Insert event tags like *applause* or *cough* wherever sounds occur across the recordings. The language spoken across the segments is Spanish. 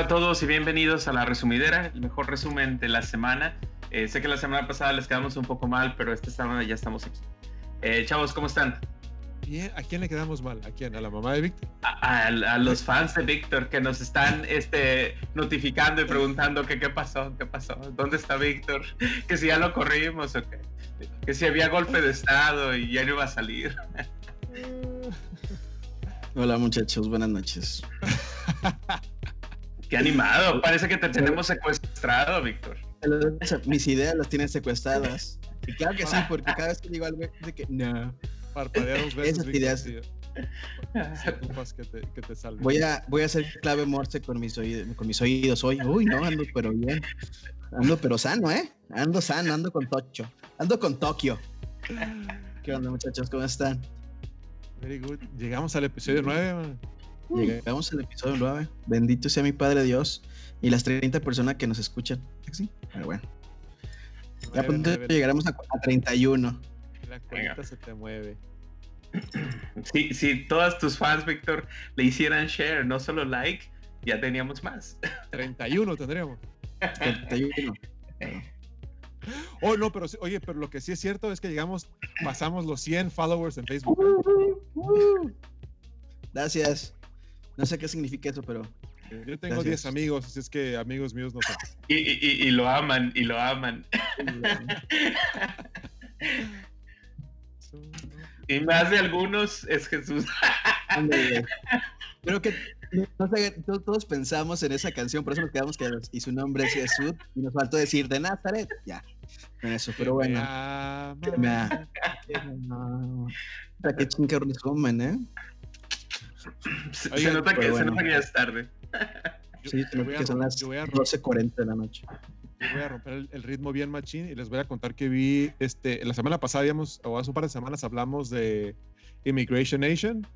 Hola a todos y bienvenidos a La Resumidera, el mejor resumen de la semana. Eh, sé que la semana pasada les quedamos un poco mal, pero esta semana ya estamos aquí. Eh, chavos, ¿cómo están? Bien, ¿a quién le quedamos mal? ¿A quién? ¿A la mamá de Víctor? A, a- a los fans de Víctor que nos están este, notificando y preguntando que qué pasó, qué pasó, dónde está Víctor, que si ya lo corrimos o qué, que si había golpe de estado y ya no iba a salir. *laughs* Hola muchachos, buenas noches. *laughs* Qué animado, parece que te tenemos secuestrado, Víctor. Mis ideas las tienen secuestradas. Y claro que sí, porque cada vez que digo algo de que no. Parpadea dos veces. Esas ideas. que te, que te salve. Voy a, voy a hacer clave morse con mis oídos, con mis oídos hoy. Uy, no, ando pero bien. Ando pero sano, ¿eh? Ando sano, ando con Tocho. Ando con Tokio. ¿Qué onda muchachos? ¿Cómo están? Very good. Llegamos al episodio 9, man. Llegamos al episodio 9. Bendito sea mi Padre Dios y las 30 personas que nos escuchan. Sí, pero bueno. Ya pronto nueve. llegaremos a, a 31. La cuenta se te mueve. Si, si todas tus fans, Víctor, le hicieran share, no solo like, ya teníamos más. 31 tendríamos. 31. *laughs* Oh, no, pero oye, pero lo que sí es cierto es que llegamos, pasamos los 100 followers en Facebook. Gracias. No sé qué significa eso, pero Yo tengo Gracias. 10 amigos, así es que amigos míos no son. Y, y- y- y lo aman, y lo aman. Y más de algunos es Jesús. creo que no sé, to- todos pensamos en esa canción, por eso nos quedamos callados. Y su nombre es Jesús, y nos faltó decir de Nazaret. Ya, con eso, pero Que me bueno. ama. Que me resumen, ¿eh? Se, se nota que, pero se bueno. nota que ya es tarde. Yo- Sí, yo voy a que son las yo voy a rom- 12.40 de la noche. Yo voy a romper el, el ritmo bien machín y les voy a contar que vi, este, la semana pasada habíamos, o hace un par de semanas hablamos de Immigration Nation,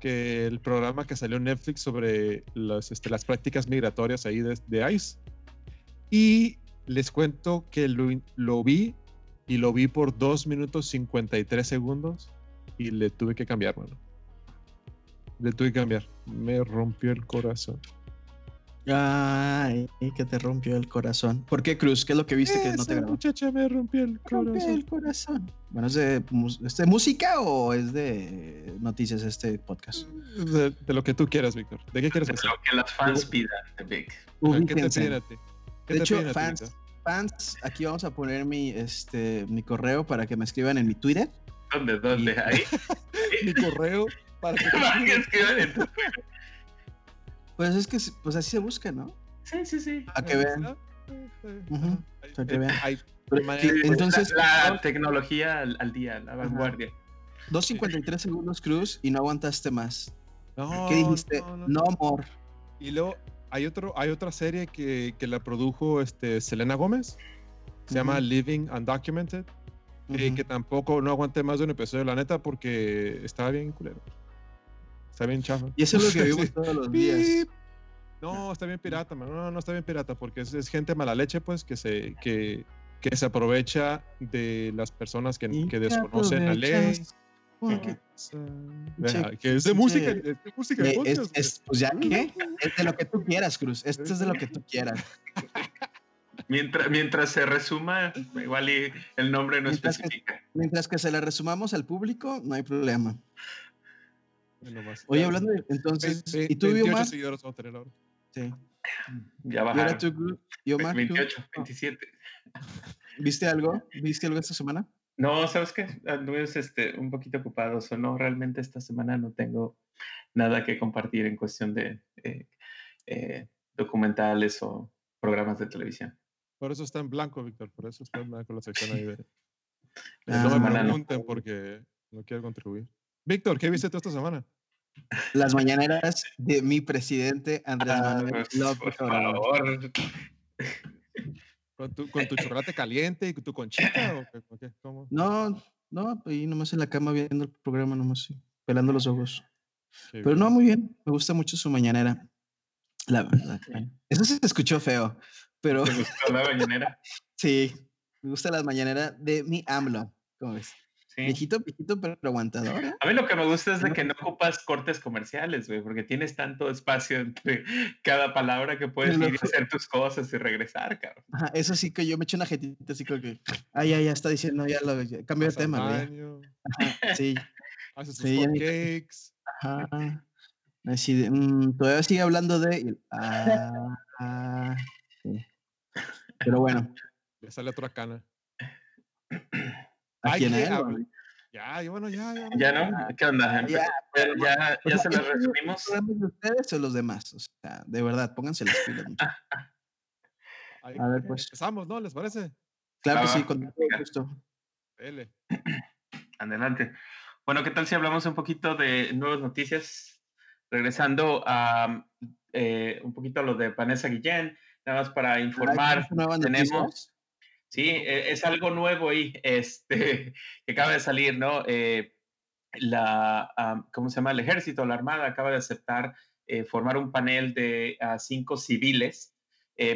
que el programa que salió en Netflix sobre las, este, las prácticas migratorias ahí de, de ICE. Y les cuento que lo, lo vi y lo vi por 2 minutos 53 segundos y le tuve que cambiar, mano. Le tuve que cambiar. Me rompió el corazón. Ay, que te rompió el corazón. ¿Por qué, Cruz? ¿Qué es lo que viste que no te Esa grabó? muchacha me rompió el Rompió corazón. el corazón. Bueno, ¿es de, mus- ¿es de música o es de noticias este podcast? De, de lo que tú quieras, Víctor. ¿De qué quieres De lo que las fans pidan de Vic. ¿Qué te Ubíquense. piden a ti? ¿Qué De te hecho, piden a ti, fans, Víctor? fans, aquí vamos a poner mi, este, mi correo para que me escriban en mi Twitter. ¿Dónde? ¿Dónde? Y- Ahí. *laughs* Mi correo para *laughs* que Para que escriban en tu- Pues es que pues así se busca, ¿no? Sí, sí, sí. Para que vean. Para que vean. Hay- entonces, la, la tecnología al, al día, la vanguardia. 2.53 segundos, Cruz, y no aguantaste más. no, ¿Qué dijiste? no, no. No, amor. Y luego hay, otro, hay otra serie que, que la produjo este, Selena Gómez. Se llama. Living Undocumented. eh, Ujú. que tampoco no aguanté más de un episodio, la neta, porque estaba bien culero. Está bien chafa. Y eso es lo que *laughs* vimos Sí. todos los días. No, está bien pirata, man. No, no está bien pirata, porque es, es gente mala leche, pues, que se, que, que se aprovecha de las personas que, que desconocen la ley. Che, que es de che, música, es de música de Eh, es, pues ya que es de lo que tú quieras, Cruz. Esto es de lo que tú quieras. *laughs* Mientras, mientras se resuma, igual y el nombre no Mientras que- especifica. Mientras que se la resumamos al público, no hay problema. Nomás. Oye, hablando de entonces, ve- ¿y tú, 28 Omar? seguidores vamos a tener ahora. Sí. Ya ¿Y ahora bajaron. tú, Cruz? ¿Y Omar, tú? 28, 27. ¿Viste algo? ¿Viste algo esta semana? No, ¿sabes qué? Anduvimos este, un poquito ocupados o no, realmente esta semana no tengo nada que compartir en cuestión de eh, eh, documentales o programas de televisión. Por eso está en blanco, Víctor. Por eso está en blanco la sección ahí de. Ah, no me no. pregunten porque no quiero contribuir. Víctor, ¿qué viste tú esta semana? Las mañaneras de mi presidente Andrés Ah, Manuel pues, López por favor. ¿Con tu, con tu chocolate caliente y tu conchita? ¿O qué, o qué? ¿Cómo? No, no, ahí nomás en la cama viendo el programa, nomás sí, pelando los ojos. Pero bien. no, muy bien, me gusta mucho su mañanera. La verdad. Eso se escuchó feo, pero ¿Te gustó la mañanera? *laughs* sí, me gusta la mañanera de mi AMLO. ¿Cómo ves? Viejito, viejito, pero aguantador. ¿eh? A mí lo que me gusta es de que no ocupas cortes comerciales, güey, porque tienes tanto espacio entre *laughs* cada palabra que puedes ir a hacer tus cosas y regresar, cabrón. Ajá, eso sí que yo me echo una jetita así como que, ah, ya, ya está diciendo, ya lo, cambio de tema, güey. Ajá, sí. *laughs* Haces sus sí, cakes. Ajá. Así de, mm, todavía sigue hablando de. Ah, ah, sí. Pero bueno. Le sale otra cana. *clears throat* ¿A quién es? Ya, bueno, ya, ya. ¿Ya no? ¿Qué onda? Ya, ya, ya, se lo resumimos. de ustedes o los demás? O sea, de verdad, pónganse las pilas. *laughs* a ver, pues. Empezamos, ¿no? ¿Les parece? Claro que sí, con todo gusto. L. *clears throat* Adelante. Bueno, ¿qué tal si hablamos un poquito de nuevas noticias? Regresando a eh, un poquito a lo de Vanessa Guillén, nada más para informar. Tenemos. Sí, e, es algo nuevo ahí, *laughs* este, que acaba de salir, ¿no? Eh, la, ¿cómo se llama? El ejército, la armada acaba de aceptar eh, formar un panel de cinco civiles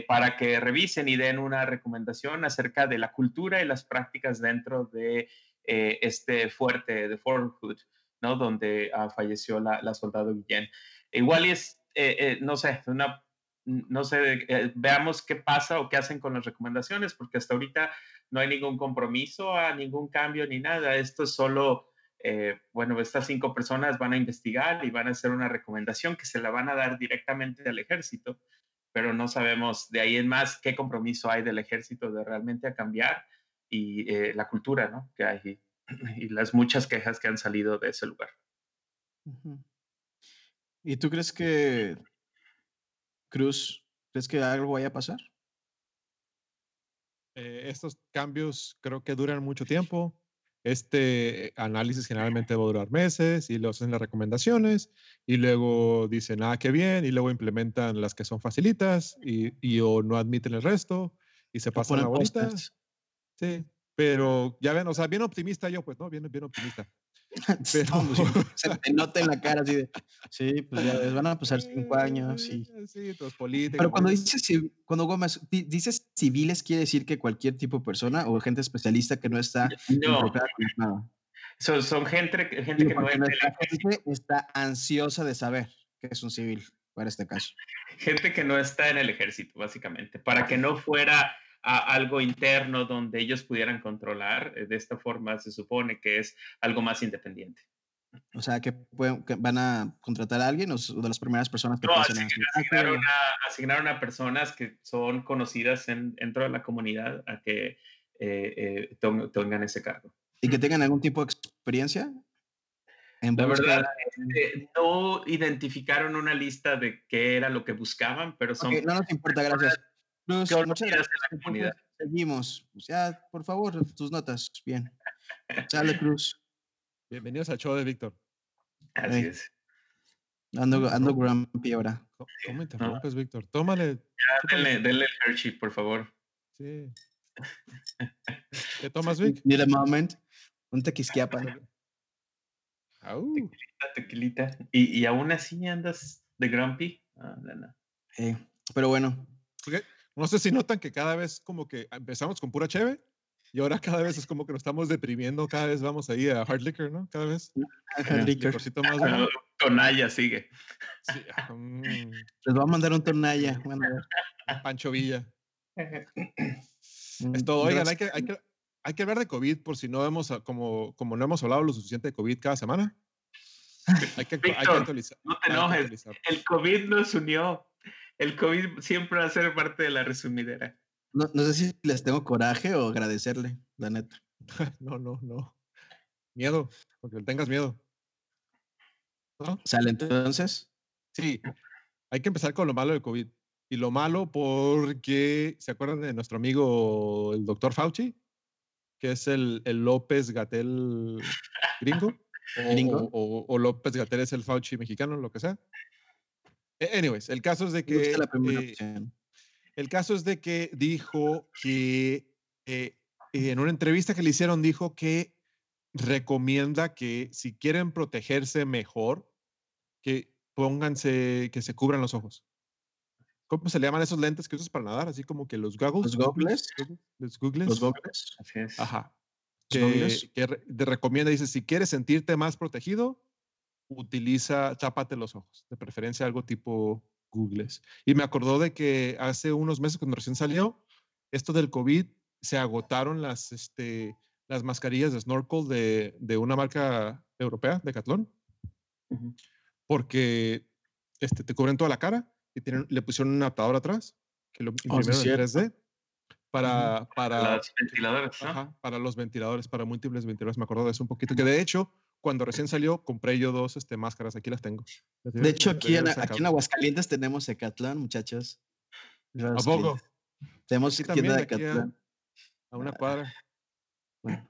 para que revisen y den una recomendación acerca de la cultura y las prácticas dentro de eh, este fuerte de Fort Hood, ¿no? Donde ah, falleció la, la, soldado Guillén. Igual es, eh, eh, no sé, una, no sé, veamos qué pasa o qué hacen con las recomendaciones, porque hasta ahorita no hay ningún compromiso a ningún cambio ni nada. Esto es solo, bueno, estas cinco personas van a investigar y van a hacer una recomendación que se la van a dar directamente al ejército, pero no sabemos de ahí en más qué compromiso hay del ejército de realmente a cambiar y eh, la cultura ¿no? que hay y las muchas quejas que han salido de ese lugar. ¿Y tú crees que, Cruz, crees que algo vaya a pasar? Eh, estos cambios creo que duran mucho tiempo. Este análisis generalmente va a durar meses y luego hacen las recomendaciones y luego dicen, ah, qué bien, y luego implementan las que son facilitas y, y o no admiten el resto y se pasan la bolita. Sí, pero ya ven, o sea, bien optimista yo, pues, ¿no? Bien, bien optimista. *laughs* Pero... *laughs* se te nota en la cara así de, sí, pues ya ves, van a pasar cinco años y... *laughs* Sí, todos políticos. Pero cuando dices, cuando Gómez, dices civiles, ¿quiere decir que cualquier tipo de persona o gente especialista que no está... No, son, son gente, gente que no, gente está ansiosa de saber que es un civil, para este caso. Gente que no está en el ejército, básicamente, para que no fuera a algo interno donde ellos pudieran controlar. Eh, de esta forma se supone que es algo más independiente. O sea, que, van a contratar a alguien o de las primeras personas que no, asignaron, a, asignaron a personas que son conocidas en, dentro de la comunidad a que eh, eh, tengan ese cargo. ¿Y que tengan algún tipo de experiencia? En la verdad, no identificaron una lista de qué era lo que buscaban, pero son... no nos importa, gracias muchas gracias. La Seguimos. Pues ya, por favor, tus notas. Bien. Sale, Cruz. Bienvenidos al show de Víctor. Así es. Ando, ando grumpy ahora. ¿Cómo interrumpes, Víctor? Tómale. Ya, denle, denle el Hershey, por favor. Sí. ¿Qué tomas, Vic? *laughs* Need a moment. Un tequisquiapa. Tequilita, tequilita. ¿Y, y aún así andas de grumpy? Ah, no, no. Eh, pero bueno. No sé si notan que cada vez como que empezamos con pura cheve y ahora cada vez es como que nos estamos deprimiendo, cada vez vamos ahí a hard liquor, ¿no? Cada vez. Hard liquor. Más bueno. Tonalla sigue. Sí, um, Les voy a mandar un tonalla. Bueno, Pancho Villa. es todo. Oigan, hay que, hay, que, hay que hablar de COVID por si no hemos, como, como no hemos hablado lo suficiente de COVID cada semana. Hay que, *laughs* hay que actualizar. No te enojes. El COVID nos unió el COVID siempre va a ser parte de la resumidera. No, no sé si les tengo coraje o agradecerle, la neta. *laughs* no, no, no. Miedo, porque tengas miedo. ¿Sale entonces? Sí, hay que empezar con lo malo del COVID. Y lo malo porque, ¿se acuerdan de nuestro amigo el doctor Fauci? Que es el, el López Gatel gringo. *laughs* ¿Gringo? O, o, López Gatel es el Fauci mexicano, lo que sea. E, anyways, el caso es de que. Eh, el caso es de que dijo que eh, en una entrevista que le hicieron, dijo que recomienda que si quieren protegerse mejor, que pónganse, que se cubran los ojos. ¿Cómo se le llaman esos lentes que usas para nadar? Así como que los goggles. Los goggles. Los goggles. Los goggles. Ajá. que, que te recomienda, dice, si quieres sentirte más protegido, utiliza, chápate los ojos, de preferencia algo tipo Googles. Y me acordó de que hace unos meses, cuando recién salió, esto del COVID, se agotaron las, este, las mascarillas de snorkel de, de una marca europea, de Catlón, porque este, te cubren toda la cara y tienen, le pusieron un adaptador atrás que lo Oh, sí, en cierto. 3D para, para, Los ventiladores, ¿no? Ajá, para los ventiladores, para múltiples ventiladores. Me acuerdo de eso un poquito. Que de hecho, cuando recién salió, compré yo dos este, máscaras. Aquí las tengo. Las De hecho, aquí en, aquí. Aguascalientes tenemos Hecatlán, muchachos. ¿A poco? Tenemos Aquí tienda de aquí a- una cuadra. Bueno.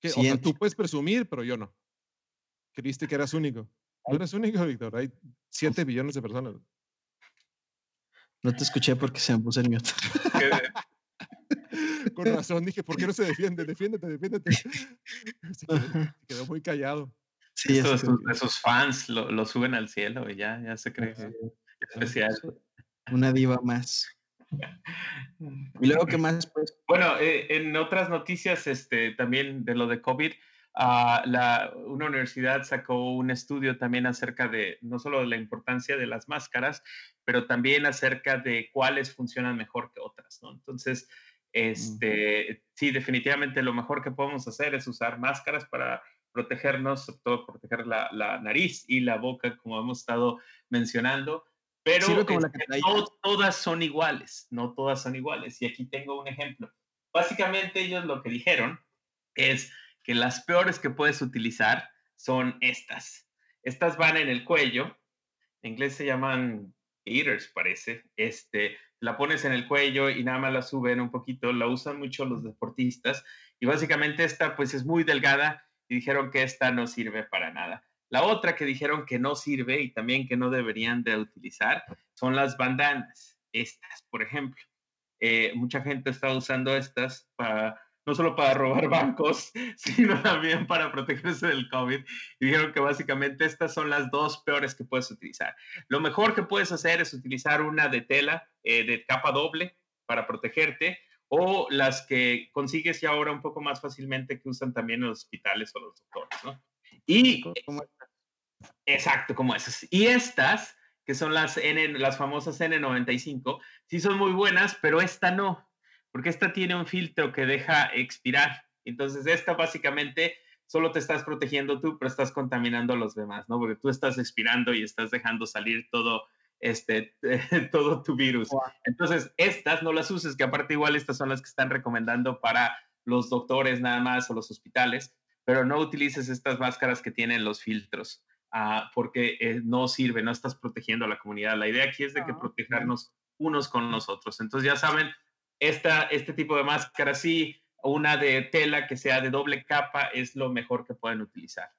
Que, o sea, tú puedes presumir, pero yo no. Creíste que eras único. No eres único, Víctor. Hay 7 billones de personas. No te escuché porque se me puso el *laughs* mute. Con razón dije, ¿por qué no se defiende? Defiéndete, defiéndete. *laughs* Se quedó, se quedó muy callado. Sí, Esos, sus fans lo, lo suben al cielo y ya, ya se cree Ajá. especial. Una diva más. *laughs* Y luego, ¿qué más? Pues, Bueno, eh, en otras noticias, este, también de lo de COVID, la, una universidad sacó un estudio también acerca de no solo de la importancia de las máscaras, pero también acerca de cuáles funcionan mejor que otras, ¿no? Entonces, este, sí, definitivamente lo mejor que podemos hacer es usar máscaras para protegernos, sobre todo proteger la, la nariz y la boca, como hemos estado mencionando. Pero como este, no todas son iguales, no todas son iguales. Y aquí tengo un ejemplo. Básicamente ellos lo que dijeron es que las peores que puedes utilizar son estas. Estas van en el cuello, en inglés se llaman eaters, parece. Este, la pones en el cuello y nada más la suben un poquito, la usan mucho los deportistas. Y básicamente esta pues es muy delgada y dijeron que esta no sirve para nada. La otra que dijeron que no sirve y también que no deberían de utilizar son las bandanas. Estas, por ejemplo. Eh, mucha gente está usando estas para, no solo para robar *laughs* bancos, sino también para protegerse del COVID. Y dijeron que básicamente estas son las dos peores que puedes utilizar. Lo mejor que puedes hacer es utilizar una de tela, eh, de capa doble, para protegerte, o las que consigues ya ahora un poco más fácilmente que usan también en los hospitales o los doctores, ¿no? Y ¿cómo- Exacto, como esas. Y estas, que son las, N, las famosas N95, sí son muy buenas, pero esta no, porque esta tiene un filtro que deja expirar. Entonces, esta básicamente solo te estás protegiendo tú, pero estás contaminando a los demás, ¿no? Porque tú estás expirando y estás dejando salir todo, este, *laughs* todo tu virus. Entonces, estas no las uses, que aparte igual estas son las que están recomendando para los doctores nada más o los hospitales, pero no utilices estas máscaras que tienen los filtros ah, porque eh, no sirve, no estás protegiendo a la comunidad. La idea aquí es de que Ah, protegernos unos con los otros. Entonces ya saben, esta, este tipo de máscara sí, una de tela que sea de doble capa es lo mejor que pueden utilizar.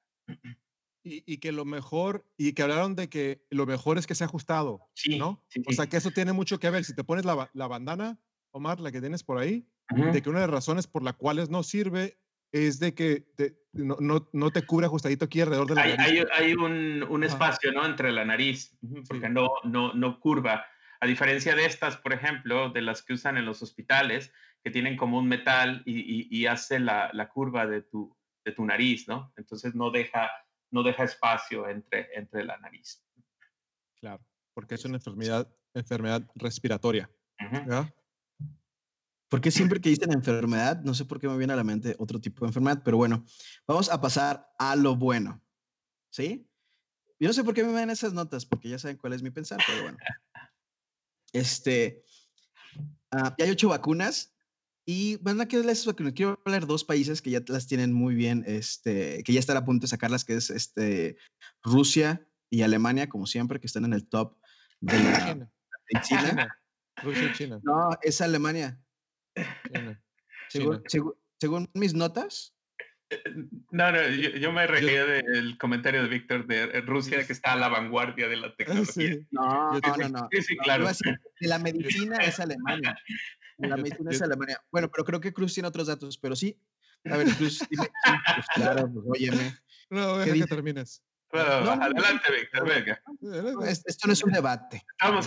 Y, y que lo mejor, y que hablaron de que lo mejor es que sea ajustado, Sí, ¿no? sí, O sí. sea, que eso tiene mucho que ver. Si te pones la, la bandana, Omar, la que tienes por ahí, de que una de las razones por las cuales no sirve es de que te- no, no, no te cubre ajustadito aquí alrededor de la hay, nariz. hay- hay un, un espacio ¿no? entre la nariz, porque no, no, no curva. A diferencia de estas, por ejemplo, de las que usan en los hospitales, que tienen como un metal y, y- y hace la, la curva de tu, de tu nariz, ¿no? Entonces no deja, no deja espacio entre, entre la nariz. Claro, porque es una enfermedad, enfermedad respiratoria. Ujú. ¿verdad? ¿Por qué siempre que dicen enfermedad? No sé por qué me viene a la mente otro tipo de enfermedad, pero bueno, vamos a pasar a lo bueno. ¿Sí? Yo no sé por qué me ven esas notas, porque ya saben cuál es mi pensar, pero bueno. *laughs* Este, ya hay ocho vacunas y van a quedar esas vacunas. Quiero hablar dos países que ya las tienen muy bien, este, que ya están a punto de sacarlas, que es este, Rusia y Alemania, como siempre, que están en el top de la China. China, Rusia y China. No, es Alemania. China, según mis notas, No, no, yo, yo me reía del comentario de Víctor de eh, Rusia, que está a la vanguardia de la *laughs* tecnología. sí. no, Yo no, no, no. Sí, sí, claro. la medicina es *laughs* Alemania. De la medicina es Alemania. Bueno, pero creo que Cruz tiene otros datos, pero sí. A ver, Cruz, dime. *laughs* Sí, pues claro, pues óyeme. No, deja que dice? termines. Bueno, No, no, no. adelante, Víctor, venga. Esto no es un debate. Estamos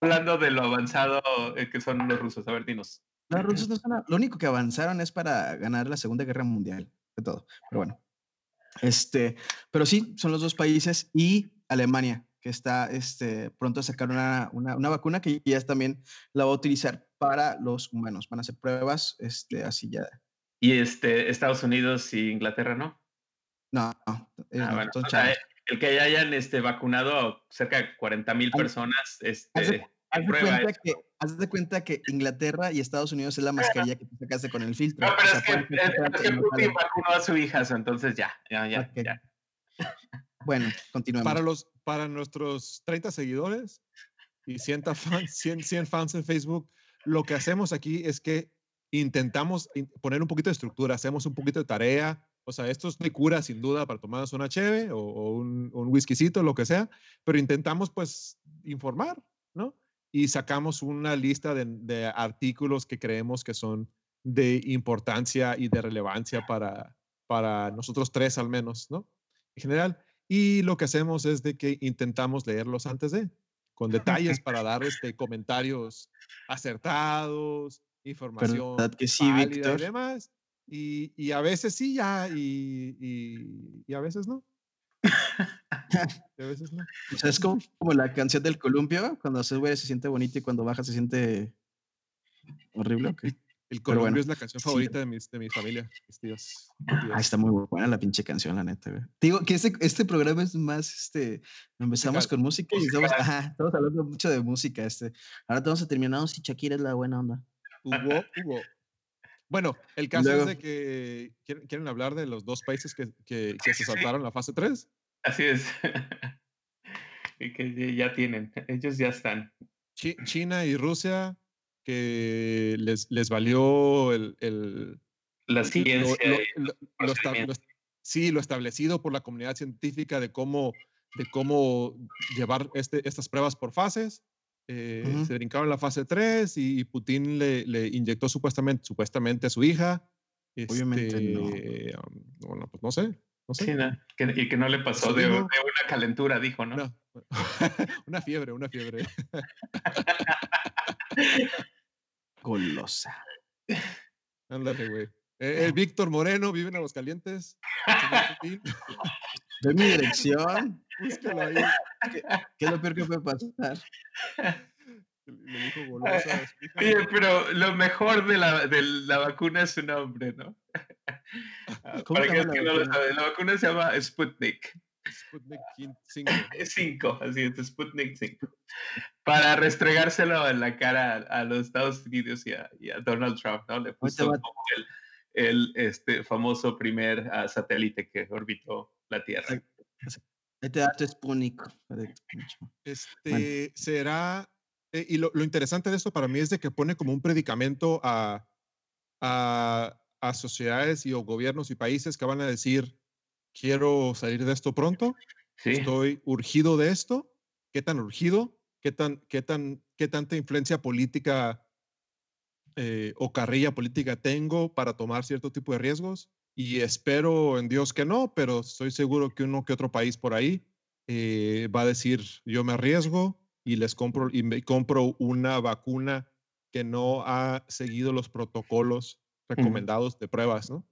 hablando de lo avanzado eh, que son los rusos. A ver, dinos. Los rusos no son, lo único que avanzaron es para ganar la Segunda Guerra Mundial, de todo. Pero bueno. Este, pero sí, son los dos países y Alemania, que está este, pronto a sacar una, una, una, vacuna que ya también la va a utilizar para los humanos. Van a hacer pruebas, este, así ya. ¿Y este, Estados Unidos y Inglaterra no? No, no. Eh, ah, bueno, o sea, el que ya hayan este, vacunado cerca de 40 mil personas, este, haz de, cuenta que, haz de cuenta que Inglaterra y Estados Unidos es la mascarilla que te sacaste con el filtro. No, pero es, que, es, que Putin vacunó a su hija, entonces ya, ya, ya, ya. Bueno, continuemos. Para, los, para nuestros 30 seguidores y 100 fans, 100, 100 fans en Facebook, lo que hacemos aquí es que intentamos poner un poquito de estructura, hacemos un poquito de tarea. O sea, esto es de cura sin duda para tomarnos una cheve o, o un, un whiskycito, lo que sea, pero intentamos pues informar, ¿no? Y sacamos una lista de, de artículos que creemos que son de importancia y de relevancia para, para nosotros tres al menos, ¿no? En general. Y lo que hacemos es de que intentamos leerlos antes de, con detalles para dar este, comentarios acertados, información ¿Verdad que sí, Víctor? y demás. Y, y, a veces sí, ya, y, y, y a veces no. *laughs* y a veces no. O sea, es como, como la canción del columpio, cuando se sube se siente bonito y cuando baja se siente horrible. Okay. El columpio bueno, es la canción favorita sí. de, mis, de mi familia, mis tíos. Ah, está muy buena la pinche canción, la neta, güey. Te digo que este, este programa es más, este, empezamos con música y estamos, ajá, estamos hablando mucho de música, este. Ahora te vamos a terminar si Shakira es la buena onda. Bueno, el caso Luego, es de que ¿quieren, quieren, hablar de los dos países que, que, que se saltaron la fase 3. Así es. *laughs* y que ya tienen, ellos ya están. Ch China y Rusia que les, les valió el, el la ciencia. Lo, lo, lo, sí, lo establecido por la comunidad científica de cómo, de cómo llevar este, estas pruebas por fases. Eh, uh -huh. Se brincaron la fase 3 y Putin le, le, inyectó supuestamente, supuestamente a su hija. Obviamente este, no. Bueno, pues no sé. No sé. Sí, no, que, y que no le pasó de, de, una calentura, dijo, ¿no? no. *laughs* una fiebre, una fiebre. *laughs* Golosa. Ándale, güey. Eh, eh, Víctor Moreno vive en Aguascalientes. De mi dirección. Búscalo ahí. ¿Qué, ¿Qué, es lo peor que puede pasar? Le dijo golosa. Oye, pero lo mejor de la, de la vacuna es su nombre, ¿no? *laughs* Para que, que no lo sabe, la vacuna se llama Sputnik. Sputnik 5. 5, *laughs* así es, Sputnik 5. Para restregárselo en la cara a, a los Estados Unidos y a, y a, Donald Trump, ¿no? Le puso el, el este, famoso primer uh, satélite que orbitó la Tierra. Este dato es Sputnik. Este bueno. será, eh, y lo, lo, interesante de esto para mí es de que pone como un predicamento a, a, a sociedades y o gobiernos y países que van a decir, quiero salir de esto pronto, sí. estoy urgido de esto, qué tan urgido, qué tan, qué tan, qué tanta influencia política eh, o carrilla política tengo para tomar cierto tipo de riesgos. Y espero en Dios que no, pero estoy seguro que uno que otro país por ahí eh, va a decir, yo me arriesgo y les compro, y me compro una vacuna que no ha seguido los protocolos recomendados mm. de pruebas, ¿no?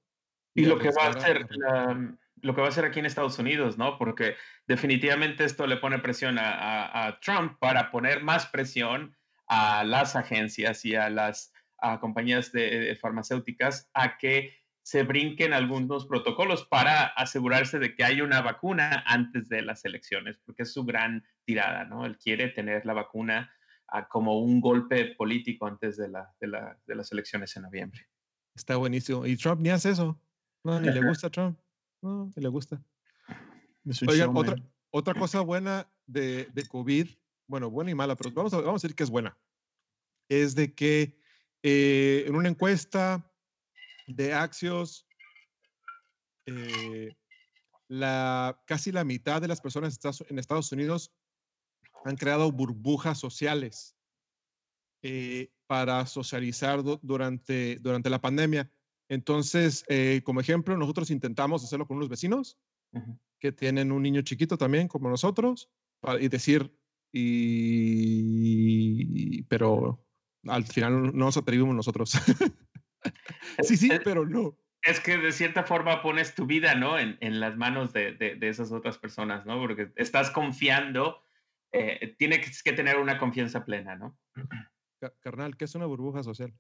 Y, y lo que va a hacer la, lo que va a hacer aquí en Estados Unidos, ¿no? Porque definitivamente esto le pone presión a, a, a Trump para poner más presión a las agencias y a las a compañías de, de, farmacéuticas a que se brinquen algunos protocolos para asegurarse de que haya una vacuna antes de las elecciones, porque es su gran tirada, ¿no? Él quiere tener la vacuna a, como un golpe político antes de, la, de, la, de las elecciones en noviembre. Está buenísimo. Y Trump ni hace eso. No, ni le gusta a Trump. No, le gusta. Oigan, otra, otra cosa buena de, de, COVID, bueno, buena y mala, pero vamos a, vamos a decir que es buena, es de que eh, en una encuesta de Axios, eh, la, casi la mitad de las personas en Estados Unidos han creado burbujas sociales eh, para socializar durante, durante la pandemia. Entonces, eh, como ejemplo, nosotros intentamos hacerlo con unos vecinos uh -huh. que tienen un niño chiquito también, como nosotros, para, y decir, y, pero al final no nos atrevimos nosotros. *laughs* sí, sí, pero no. Es que de cierta forma pones tu vida, ¿no? En, en las manos de, de, de, esas otras personas, ¿no? Porque estás confiando, eh, tienes que tener una confianza plena, ¿no? Carnal, ¿qué es una burbuja social?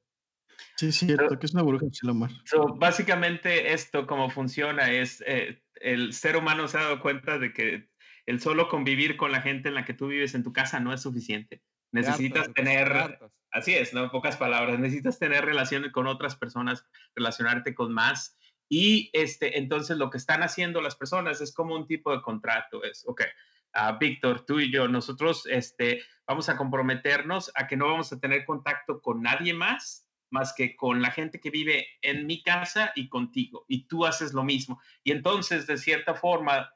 Sí, es cierto, que es una burbuja social, Omar. So, básicamente esto, como funciona, es eh, el ser humano se ha dado cuenta de que el solo convivir con la gente en la que tú vives en tu casa no es suficiente. Necesitas hartas, tener, así es, ¿no? En pocas palabras, necesitas tener relaciones con otras personas, relacionarte con más. Y este, entonces lo que están haciendo las personas es como un tipo de contrato, es, ok, uh, Víctor, tú y yo, nosotros este, vamos a comprometernos a que no vamos a tener contacto con nadie más más que con la gente que vive en mi casa y contigo. Y tú haces lo mismo. Y entonces, de cierta forma,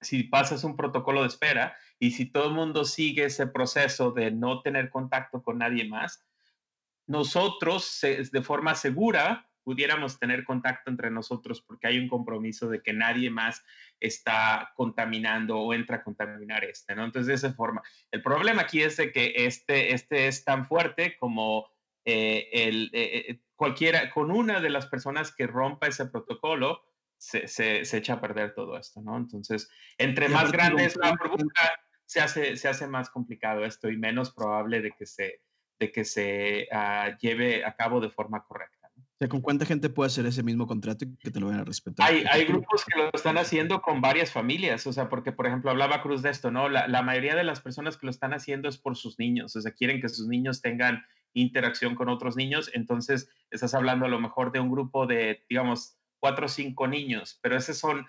si pasas un protocolo de espera y si todo el mundo sigue ese proceso de no tener contacto con nadie más, nosotros de forma segura pudiéramos tener contacto entre nosotros porque hay un compromiso de que nadie más está contaminando o entra a contaminar este, ¿no? Entonces, de esa forma. El problema aquí es de que este, este es tan fuerte como eh, el, eh, eh, cualquiera, con una de las personas que rompa ese protocolo, se, se, se, echa a perder todo esto, ¿no? Entonces, entre más grande es la burbuja, se hace, se hace más complicado esto y menos probable de que se, de que se uh, lleve a cabo de forma correcta. Sea, ¿con cuánta gente puede hacer ese mismo contrato y que te lo van a respetar? Hay, hay grupos que lo están haciendo con varias familias, o sea, porque, por ejemplo, hablaba Cruz de esto, ¿no? La, la mayoría de las personas que lo están haciendo es por sus niños, o sea, quieren que sus niños tengan interacción con otros niños, entonces estás hablando a lo mejor de un grupo de, digamos, cuatro o cinco niños, pero esos son,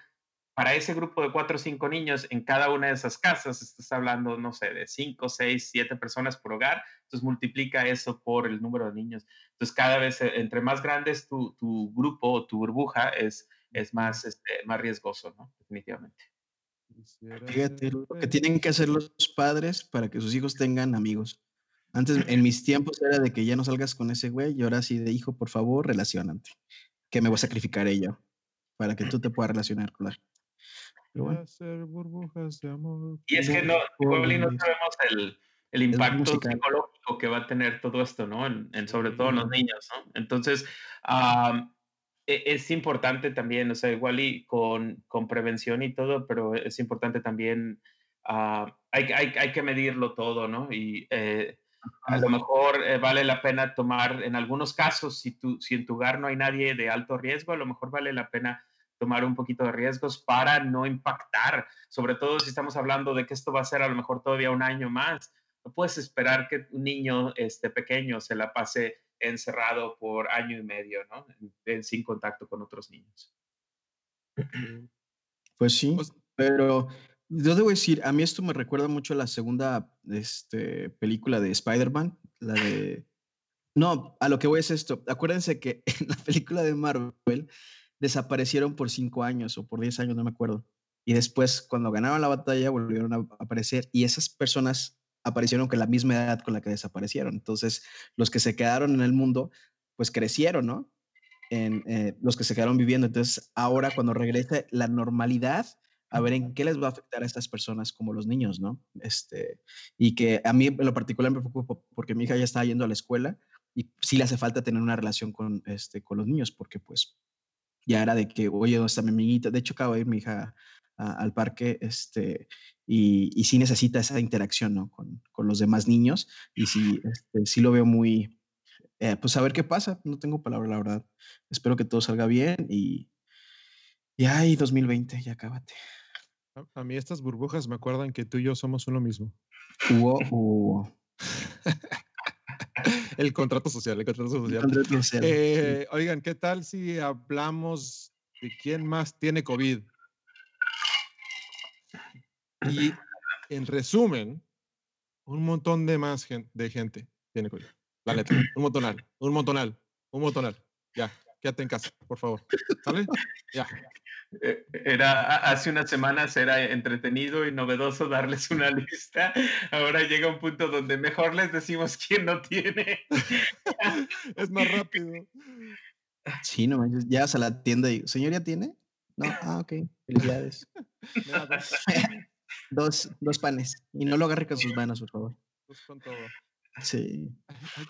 para ese grupo de cuatro o cinco niños, en cada una de esas casas estás hablando, no sé, de cinco, seis, siete personas por hogar, entonces multiplica eso por el número de niños. Entonces cada vez, eh, entre más grande es tu, tu grupo o tu burbuja, es, es más, este, más riesgoso, ¿no? Definitivamente. Fíjate lo que tienen que hacer los padres para que sus hijos tengan amigos. Antes, en *laughs* mis tiempos era de que ya no salgas con ese güey y ahora sí de hijo, por favor, relacionante. Que me voy a sacrificar ella para que tú te puedas relacionar con la Pero bueno. hacer burbujas de amor. Y es que no, igual y no sabemos el, el impacto psicológico que va a tener todo esto, ¿no? En, en sobre todo en los niños, ¿no? Entonces, um, es importante también, o sea, igual y con, con prevención y todo, pero es importante también, uh, hay, hay, hay, que medirlo todo, ¿no? Y eh, a lo mejor eh, vale la pena tomar, en algunos casos, si, tu, si en tu hogar no hay nadie de alto riesgo, a lo mejor vale la pena tomar un poquito de riesgos para no impactar, sobre todo si estamos hablando de que esto va a ser a lo mejor todavía un año más. No puedes esperar que un niño este, pequeño se la pase encerrado por año y medio, ¿no? En, sin contacto con otros niños. *clears throat* Pues sí, pues pero yo debo decir, a mí esto me recuerda mucho a la segunda este, película de Spider-Man, la de... *laughs* No, a lo que voy es esto. Acuérdense que *laughs* en la película de Marvel desaparecieron por cinco años o por diez años, no me acuerdo. Y después, cuando ganaron la batalla, volvieron a aparecer y esas personas aparecieron con la misma edad con la que desaparecieron. Entonces, los que se quedaron en el mundo, pues crecieron, ¿no? En, eh, los que se quedaron viviendo. Entonces, ahora cuando regrese la normalidad, a ver en qué les va a afectar a estas personas como los niños, ¿no? Este, y que a mí en lo particular me preocupa porque mi hija ya está yendo a la escuela y sí le hace falta tener una relación con, este, con los niños porque pues ya era de que, oye, ¿dónde está mi amiguita? De hecho, acabo de ir mi hija a, al parque este, y, y, sí necesita esa interacción, ¿no? Con, con los demás niños y sí, este, sí lo veo muy, eh, pues a ver qué pasa, no tengo palabra, la verdad. Espero que todo salga bien y, y ay, 2020, ya cábate. A, a, mí estas burbujas me acuerdan que tú y yo somos uno mismo. Wow. *laughs* *laughs* el contrato social, el contrato social. El contrato social eh. Oigan, ¿qué tal si hablamos de quién más tiene COVID? Y en resumen, un montón de más gente, de gente tiene COVID. La letra, un montonal, un montonal, un montonal. Ya, quédate en casa, por favor. ¿Sale? Ya. Eh, era hace unas semanas era entretenido y novedoso darles una lista. Ahora llega un punto donde mejor les decimos quién no tiene. es más rápido. Sí, no ya vas a la tienda y, ¿señor ya tiene? No, ah, ok, felicidades. *laughs* dos, dos panes. Y no lo agarre con sus manos, por favor. Pues con todo. Sí.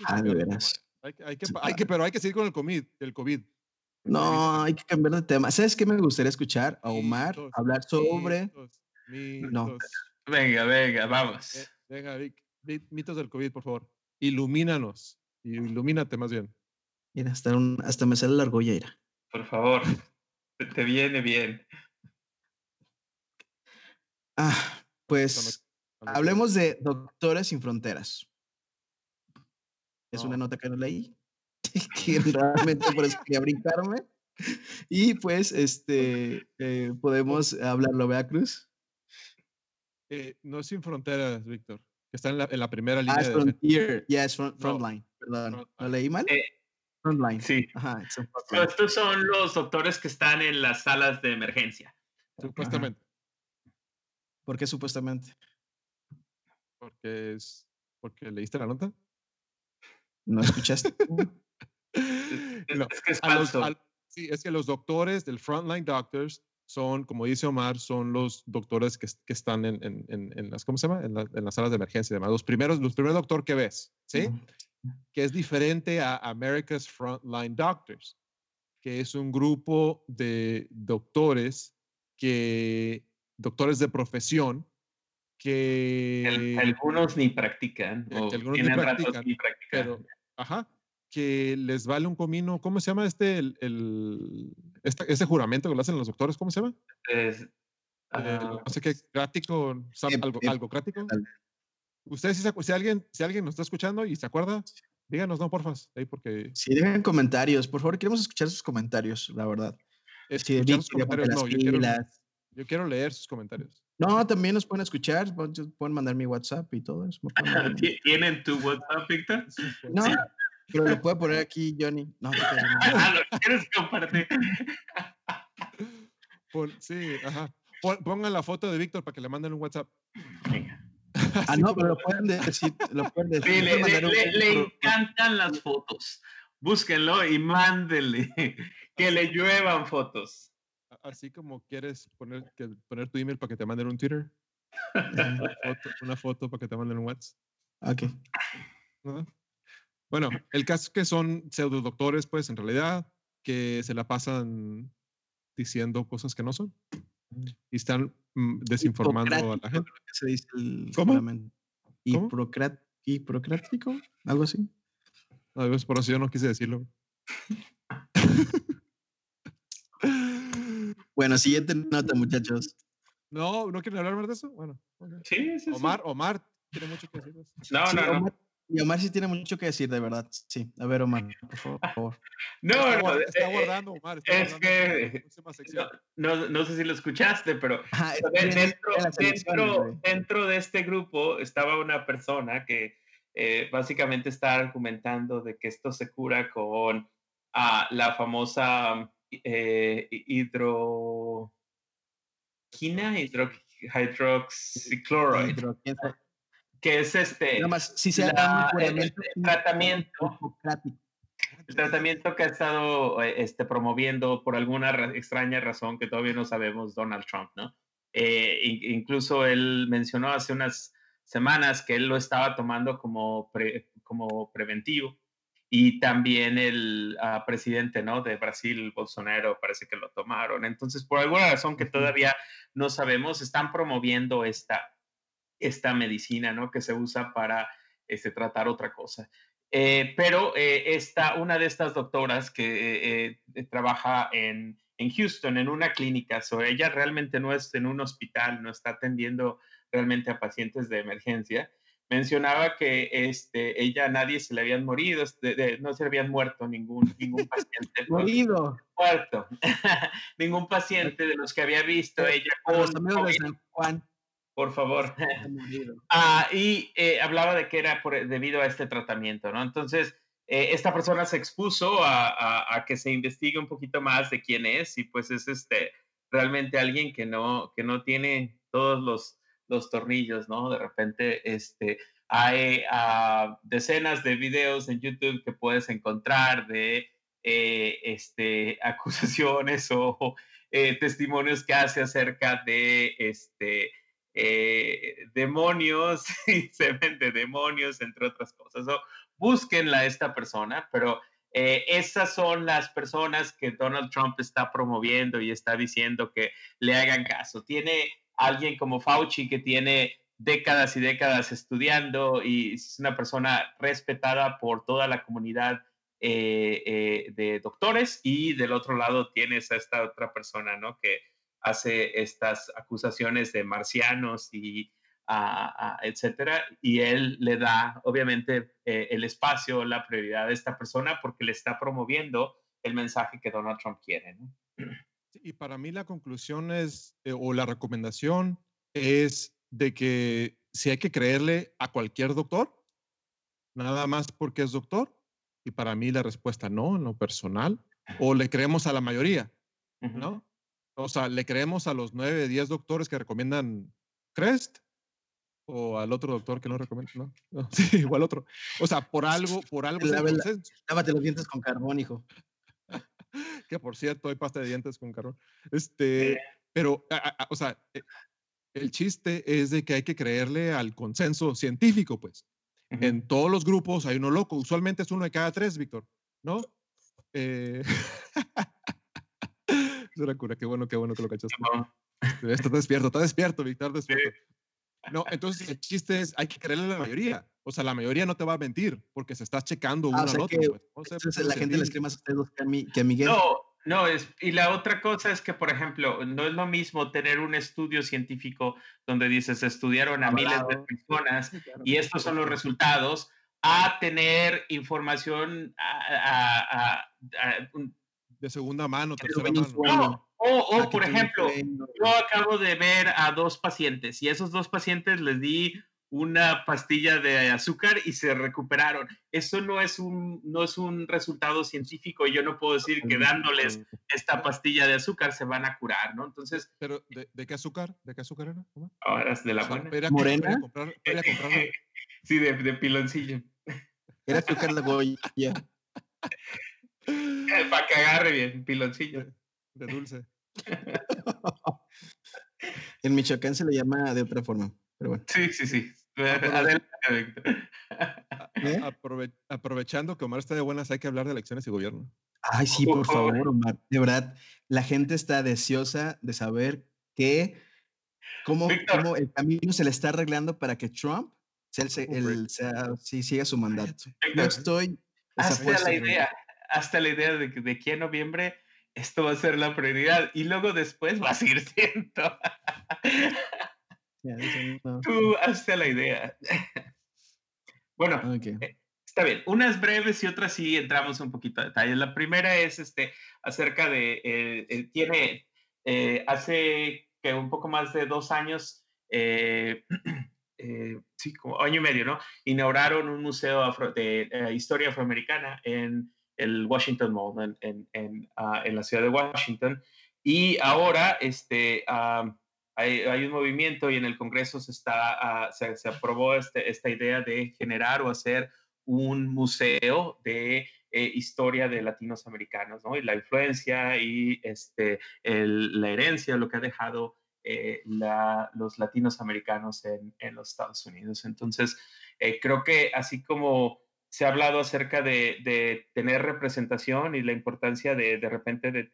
Ah, de Hay que- hay que- hay que- pero hay que seguir con el COVID. El COVID. No, hay que cambiar de tema. ¿Sabes qué me gustaría escuchar? A Omar Mitos, hablar sobre. Mitos, mitos. No. Venga, venga, vamos. Eh, venga, Vic, mitos del COVID, por favor. Ilumínanos. Ilumínate más bien. Mira, hasta, un- hasta me sale la argolla, ira. Por favor. Te- viene bien. Ah, pues hablemos de Doctores Sin Fronteras. Es No. una nota que no leí. *laughs* *laughs* que realmente por eso quería brincarme. Y pues, este, eh, podemos hablarlo, ¿verdad, Cruz? quieras. Eh, no es sin fronteras, Víctor. Que está en la, en la primera Ah, línea es de. Frontier. Ya, es front, No, Frontline. Perdón. ¿Lo leí mal? Eh, Frontline. Sí. Ajá. Estos son los doctores que están en las salas de emergencia. Supuestamente. ¿Por qué supuestamente? Porque es. Porque leíste la nota. ¿No escuchaste? *laughs* Es, No, es que es a los- falso. al- sí, es que los doctores del Frontline Doctors son, como dice Omar, son los doctores que, es- que están en, en- en- en las, ¿cómo se llama? En, la- en las salas de emergencia y demás. Los primeros, los primeros doctor que ves, ¿sí? Que es diferente a America's Frontline Doctors, que es un grupo de doctores que, doctores de profesión, que... El- algunos ni practican. que O algunos ni practican, ni practican. pero, ajá, que les vale un comino, ¿cómo se llama este, el, el- este, este juramento que lo hacen los doctores, ¿cómo se llama? Es- El, ah, no sé qué, crático, Ep- algo, ep- algo crático. Ustedes, si, si alguien, si alguien nos está escuchando y se acuerda, díganos, no, porfas, ahí porque Sí, dejen comentarios. Por favor, queremos escuchar sus comentarios, la verdad. Sí, comentarios, no, yo quiero, yo quiero leer sus comentarios. No, también nos pueden escuchar. Pueden mandar mi WhatsApp y todo eso. me pueden mandar- *laughs* ¿Ti- ¿Tienen tu WhatsApp, Víctor? No, pero lo puede poner aquí, Johnny. No. Ah, ¿lo quieres compartir? Sí, ajá. Pon- pongan la foto de Víctor para que le manden un WhatsApp. Venga. Ah, no, pero lo pueden decir. Lo pueden decir. Sí, le, le- encantan las fotos. Búsquenlo y mándenle. Que le lluevan fotos. Así como quieres poner, que, poner tu email para que te manden un Twitter, una foto, una foto para que te manden un WhatsApp. Ok. ¿no? Bueno, el caso es que son pseudodoctores, pues en realidad, que se la pasan diciendo cosas que no son y están mm, desinformando a la gente. que se dice el ¿Cómo? ¿Cómo? Hiprocrat- ¿Hiprocrático? ¿Algo así? A veces por eso yo no quise decirlo. *laughs* Bueno, siguiente nota, muchachos. No, ¿no quieren hablar más de eso? Bueno, ok. Sí, sí, sí. Omar, Omar tiene mucho que decir. No, Sí, no, no. Omar- y Omar sí tiene mucho que decir, de verdad. Sí. A ver, Omar, por favor. *laughs* No, está, no, eh, está eh, guardando, Omar. Está es que- sección. no, no sé si lo escuchaste, pero *laughs* Ajá, es dentro, elecciones, dentro, dentro de este grupo estaba una persona que eh, básicamente está argumentando de que esto se cura con ah, la famosa eh, hidro... ¿Quina? Hidro, hydroxychloroid, Hidro- quién sabe. que es este más, si se la- el- tratamiento. el tratamiento que ha estado eh, este, promoviendo por alguna ra- extraña razón que todavía no sabemos Donald Trump, ¿no? Eh, in- incluso él mencionó hace unas semanas que él lo estaba tomando como, pre- como preventivo y también el ah, presidente, ¿no? De Brasil, Bolsonaro, parece que lo tomaron. Entonces, por alguna razón que todavía no sabemos, están promoviendo esta, esta medicina, ¿no? Que se usa para este, tratar otra cosa. Eh, pero eh, esta, una de estas doctoras que eh, eh, trabaja en, en Houston, en una clínica, so ella realmente no es en un hospital, no está atendiendo realmente a pacientes de emergencia, mencionaba que este, ella nadie se le habían morido, de- no se le habían muerto ningún, ningún paciente. *laughs* Morido. muerto. *laughs* ningún paciente de los que había visto ella los amigos de San Juan. por favor. *laughs* Ah, y eh, hablaba de que era por- debido a este tratamiento, ¿no? Entonces, eh, esta persona se expuso a, a- a que se investigue un poquito más de quién es y pues es este realmente alguien que no, que no tiene todos los, los tornillos, ¿no? De repente, este, hay ah, decenas de videos en YouTube que puedes encontrar de eh, este, *laughs* acusaciones o eh, testimonios que hace acerca de este, eh, demonios *laughs* y se vende demonios, entre otras cosas. So, búsquenla a esta persona, pero esas son las personas que Donald Trump está promoviendo y está diciendo que le hagan caso. Tiene alguien como Fauci que tiene décadas y décadas estudiando y es una persona respetada por toda la comunidad eh, eh, de doctores y del otro lado tienes a esta otra persona, ¿no? Que hace estas acusaciones de marcianos y etcétera, y él le da obviamente eh, el espacio, la prioridad a esta persona porque le está promoviendo el mensaje que Donald Trump quiere. Y para mí la conclusión es, eh, o la recomendación es de que si hay que creerle a cualquier doctor, nada más porque es doctor, y para mí la respuesta no, en lo personal, o le creemos a la mayoría, ¿no? O sea, le creemos a los nueve, diez doctores que recomiendan Crest, o al otro doctor que no recomiendo, ¿no? *laughs* sí, igual otro. O sea, por algo, por algo. lávate los dientes con carbón, hijo. *laughs* que por cierto, hay pasta de dientes con carbón. Este, pero, o sea, e, el chiste es de que hay que creerle al consenso científico, pues. En todos los grupos hay uno loco. Usualmente es uno de cada tres, Víctor, ¿no? Eh... *laughs* es una cura, qué bueno, qué bueno que lo cachaste. Está despierto, está despierto, Víctor, despierto. No, entonces el chiste es, hay que creerle a la mayoría. O sea, la mayoría no te va a mentir porque se está checando ah, uno al otro. Pues. entonces la gente les cree más a ustedes que a, Miguel. No, no, es, y la otra cosa es que, por ejemplo, no es lo mismo tener un estudio científico donde dices, estudiaron a miles de personas y estos son los resultados, a tener información de segunda mano, tercera mano. No, o, por ejemplo, yo acabo de ver a dos pacientes y a esos dos pacientes les di una pastilla de azúcar y se recuperaron. Eso no es un, no es un resultado científico y yo no puedo decir que dándoles esta pastilla de azúcar se van a curar, ¿no? Entonces... ¿Pero de, qué azúcar? ¿De qué azúcar era? Ahora es de la buena. ¿Morena? *laughs* sí, de, de, piloncillo. Era azúcar de goya. Para que agarre bien, piloncillo. De dulce. en Michoacán se le llama de otra forma, pero bueno. Sí, sí, sí. ¿Eh? *laughs* *laughs* aprovechando que Omar está de buenas, hay que hablar de elecciones y gobierno. Ay, sí, por favor, Omar. De verdad, la gente está deseosa de saber que cómo, cómo el camino se le está arreglando para que Trump sea el, siga su mandato. Yo estoy. Hasta la idea, hasta la idea de que de aquí a noviembre esto va a ser la prioridad y luego después va a seguir *laughs* siendo. Tú hazte la idea. *laughs* bueno, eh, está bien. Unas breves y otras sí entramos un poquito a detalle. La primera es este, acerca de, eh, tiene, eh, hace que un poco más de dos años, *clears throat* sí, como año y medio, ¿no? Inauguraron un museo de historia afroamericana en el Washington Mall en, en, ah, en, la ciudad de Washington. Y ahora este, ah, hay, un movimiento y en el Congreso se, está, ah, se, aprobó este, esta idea de generar o hacer un museo de eh, historia de latinos americanos, ¿no? Y la influencia y este, la herencia, lo que ha dejado eh, los latinos americanos en, en, los Estados Unidos. Entonces, eh, creo que así como se ha hablado acerca de, tener representación y la importancia de de repente de,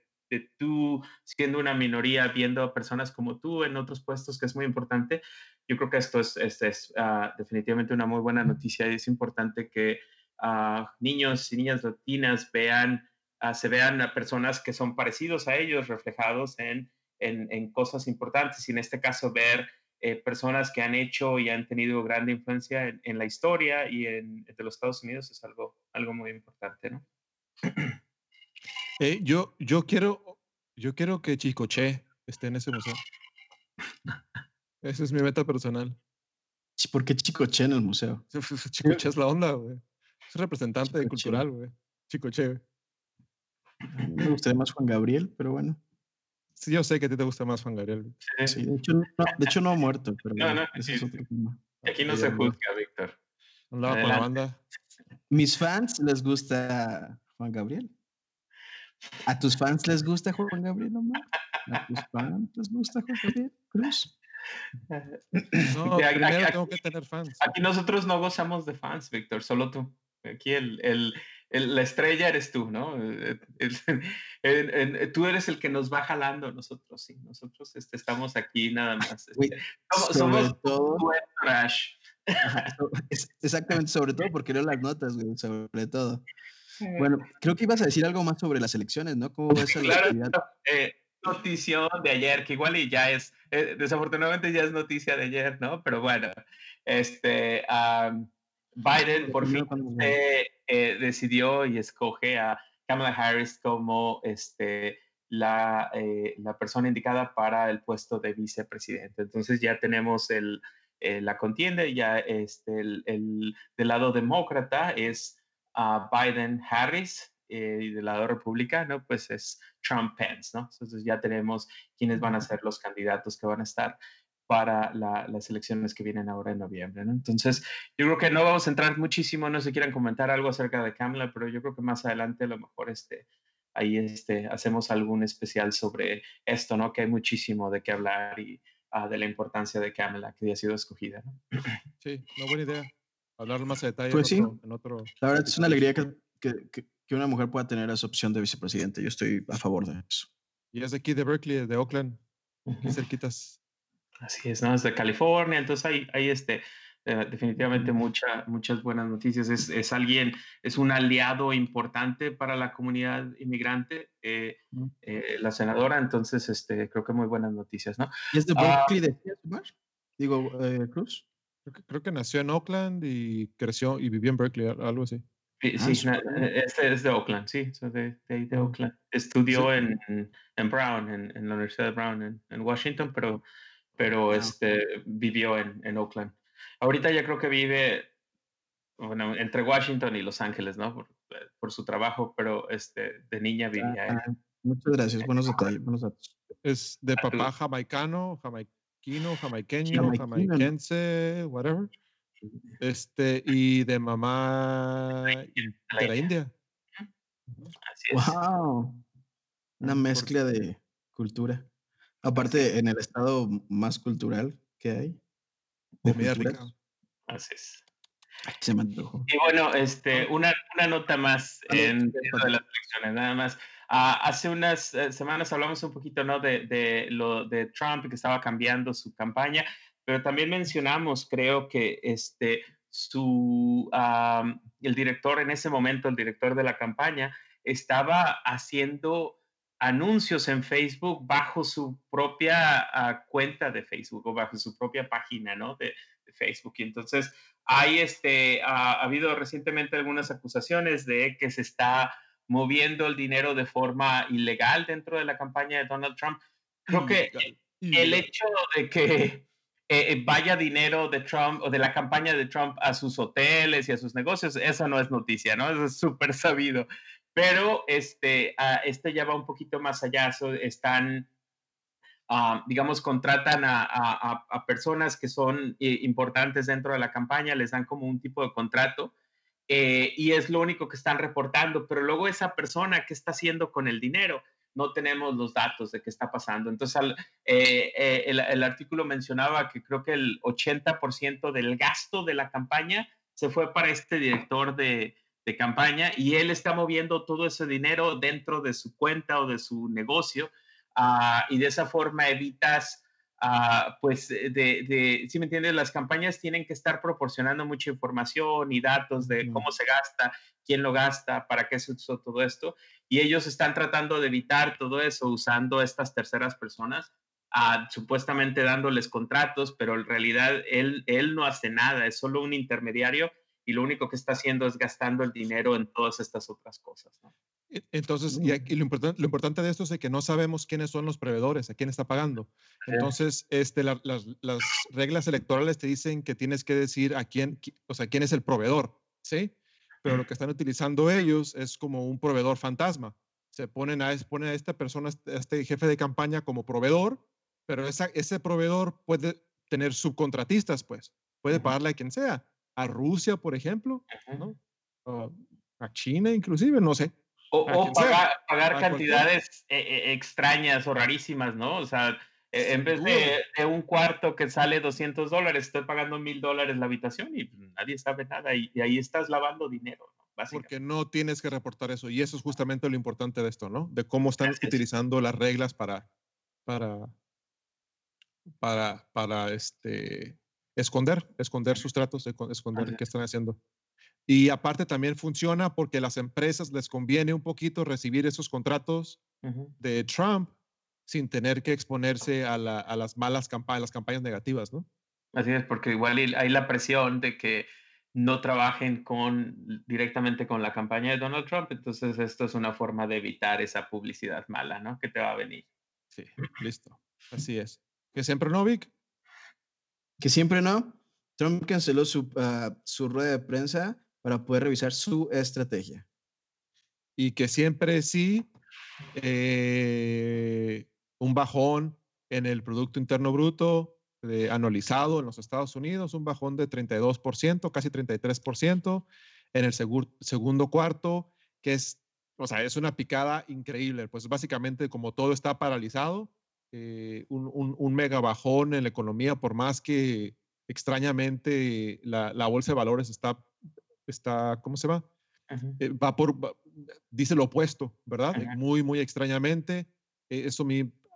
tú siendo una minoría viendo a personas como tú en otros puestos, que es muy importante. Yo creo que esto es, es ah, definitivamente una muy buena noticia y es importante que uh, niños y niñas latinas vean, uh, se vean a personas que son parecidos a ellos, reflejados en, en, en cosas importantes y en este caso ver eh, personas que han hecho y han tenido gran influencia en, la historia y en, de los Estados Unidos es algo, algo muy importante, ¿no? *clears throat* Eh, yo, yo, quiero, yo quiero que Chicoche esté en ese museo. Esa es mi meta personal. ¿Por qué Chicoche en el museo? Chicoche es la onda, güey. Es representante cultural, güey. Chicoche. Me gustaría más Juan Gabriel, pero bueno. Sí, yo sé que a ti te gusta más Juan Gabriel. Sí, de, hecho, no, de hecho no ha muerto, pero no, no, es otro tema. Aquí no se juzga, Víctor. Un lado con la banda. Mis fans les gusta Juan Gabriel. ¿A tus fans les gusta Juan Gabriel, Omar? ¿A tus fans les gusta Juan Gabriel Cruz? No, Aquí- primero aquí- tengo que tener fans. Aquí nosotros no gozamos de fans, Víctor, solo tú. Aquí el, el- el- la estrella eres tú, ¿no? Eh, el- el- el- tú eres el que nos va jalando, nosotros sí. Nosotros este, estamos aquí nada más. Este, somos somos todo, buen trash. ajá, exactamente, sobre todo porque leo las notas, güey, sobre todo. Bueno, creo que ibas a decir algo más sobre las elecciones, ¿no? ¿Cómo ves a la *laughs* Claro, actividad? eh, notición de ayer, que igual y ya es, eh, desafortunadamente ya es noticia de ayer, ¿no? Pero bueno, este, Biden por fin se, eh, decidió y escoge a Kamala Harris como este, la, eh, la persona indicada para el puesto de vicepresidente. Entonces ya tenemos el, eh, la contienda, y ya este, el, el- del lado demócrata es ah, Biden-Harris eh, y del lado republicano pues es Trump-Pence, ¿no? Entonces ya tenemos quiénes van a ser los candidatos que van a estar para la- las elecciones que vienen ahora en noviembre, ¿no? Entonces, yo creo que no vamos a entrar muchísimo, no si quieran comentar algo acerca de Kamala, pero yo creo que más adelante a lo mejor este, ahí este, hacemos algún especial sobre esto, ¿no? Que hay muchísimo de qué hablar y ah, de la importancia de Kamala que haya sido escogida, ¿no? Sí, una buena idea. Hablar más a detalle Pues sí. en, otro, en otro- La verdad es una alegría que, que- que- que una mujer pueda tener esa opción de vicepresidente. Yo estoy a favor de eso. Y es de aquí de Berkeley, de Oakland, aquí Ujú. cerquitas. Así es, ¿no? Es de California, entonces hay, hay este, eh, definitivamente mucha, muchas buenas noticias. Es, es alguien, es un aliado importante para la comunidad inmigrante, eh, eh, la senadora, entonces este, creo que muy buenas noticias, ¿no? ¿Y es de Ah. Berkeley, decías, Omar? Digo, eh, Cruz. Creo que, creo que nació en Oakland y creció y vivió en Berkeley, al- algo así. Sí, Ah, sí, eh, este es de Oakland, sí, so de, de, de Ujú. Oakland. Estudió en, en Brown, en, en la Universidad de Brown, en, en Washington, pero, pero Ah, este, vivió en, en Oakland. Ahorita ya creo que vive, bueno, entre Washington y Los Ángeles, ¿no? Por, eh, por su trabajo, pero este, de niña vivía ahí. Ah, muchas gracias. Buenos detalles, buenos datos. Es de papá jamaicano, jamaiquino, jamaiqueño, jamaiquense, whatever. Este, y de mamá de la India. Así es. ¡Wow! Una mezcla de cultura. Aparte, en el estado más cultural que hay. de Comida rica. Así es. Ay, se me antojó. Y bueno, este, una, una nota más Ah, en dentro de las elecciones, nada más. Ah, hace unas eh, semanas hablamos un poquito, ¿no? De, de lo de Trump que estaba cambiando su campaña, pero también mencionamos, creo que este, su, am, el director en ese momento, el director de la campaña, estaba haciendo anuncios en Facebook bajo su propia ah, cuenta de Facebook o bajo su propia página, ¿no? De, de Facebook. Y entonces hay este, ha, ha habido recientemente algunas acusaciones de que se está moviendo el dinero de forma ilegal dentro de la campaña de Donald Trump. Creo que Ilegal, el hecho de que eh, eh, vaya dinero de Trump o de la campaña de Trump a sus hoteles y a sus negocios, eso no es noticia, ¿no? Eso es súper sabido. Pero este, ah, este ya va un poquito más allá. So, están, ah, digamos, contratan a, a- a- a personas que son eh, importantes dentro de la campaña, les dan como un tipo de contrato eh, y es lo único que están reportando, pero luego esa persona, ¿qué está haciendo con el dinero? No tenemos los datos de qué está pasando. Entonces, al- eh, eh, el, el artículo mencionaba que creo que el 80% del gasto de la campaña se fue para este director de, de campaña y él está moviendo todo ese dinero dentro de su cuenta o de su negocio ah, y de esa forma evitas ah, pues de, de, si me entiendes, las campañas tienen que estar proporcionando mucha información y datos de cómo se gasta, quién lo gasta, para qué se usó todo esto. Y ellos están tratando de evitar todo eso usando estas terceras personas, ah, supuestamente dándoles contratos, pero en realidad él, él no hace nada, es solo un intermediario y lo único que está haciendo es gastando el dinero en todas estas otras cosas. ¿no? E- Entonces, Mm. y aquí lo, importante, lo importante de esto es de que no sabemos quiénes son los proveedores, a quién está pagando. Entonces, este, la- las, las reglas electorales te dicen que tienes que decir a quién, qui- o sea, quién es el proveedor, ¿sí? Pero lo que están utilizando ellos es como un proveedor fantasma. Se ponen a, ponen a esta persona, a este jefe de campaña como proveedor, pero esa, ese proveedor puede tener subcontratistas, pues. Puede pagarle a quien sea. A Rusia, por ejemplo. ¿no? O a China inclusive, no sé. O, a o quien sea, pagar, pagar a cualquiera. cantidades eh, eh, extrañas o rarísimas, ¿no? O sea, E, en vez de, un cuarto que sale 200 dólares, estoy pagando mil dólares la habitación y nadie sabe nada y, ahí estás lavando dinero. Porque no tienes que reportar eso. Y eso es justamente lo importante de esto, ¿no? De cómo están utilizando las reglas para, para, para, para este, esconder, esconder sus tratos, esconder qué están haciendo. Y aparte también funciona porque las empresas les conviene un poquito recibir esos contratos de Trump sin tener que exponerse a, las malas campañas, las campañas negativas, ¿no? Así es, porque igual hay la presión de que no trabajen con, directamente con la campaña de Donald Trump, entonces esto es una forma de evitar esa publicidad mala, ¿no? Que te va a venir. Sí, listo. Así es. ¿Que siempre no, Vic? Que siempre no. Trump canceló su, ah, su rueda de prensa para poder revisar su estrategia. Y que siempre sí, eh, un bajón en el Producto Interno Bruto anualizado en los Estados Unidos, un bajón de 32%, casi 33% en el segundo cuarto, que es, o sea, es una picada increíble. Pues básicamente como todo está paralizado, eh, un, mega bajón en la economía, por más que extrañamente la, bolsa de valores está, está ¿cómo se va? Eh, va por, dice lo opuesto, ¿verdad? Muy, muy extrañamente. Eh, eso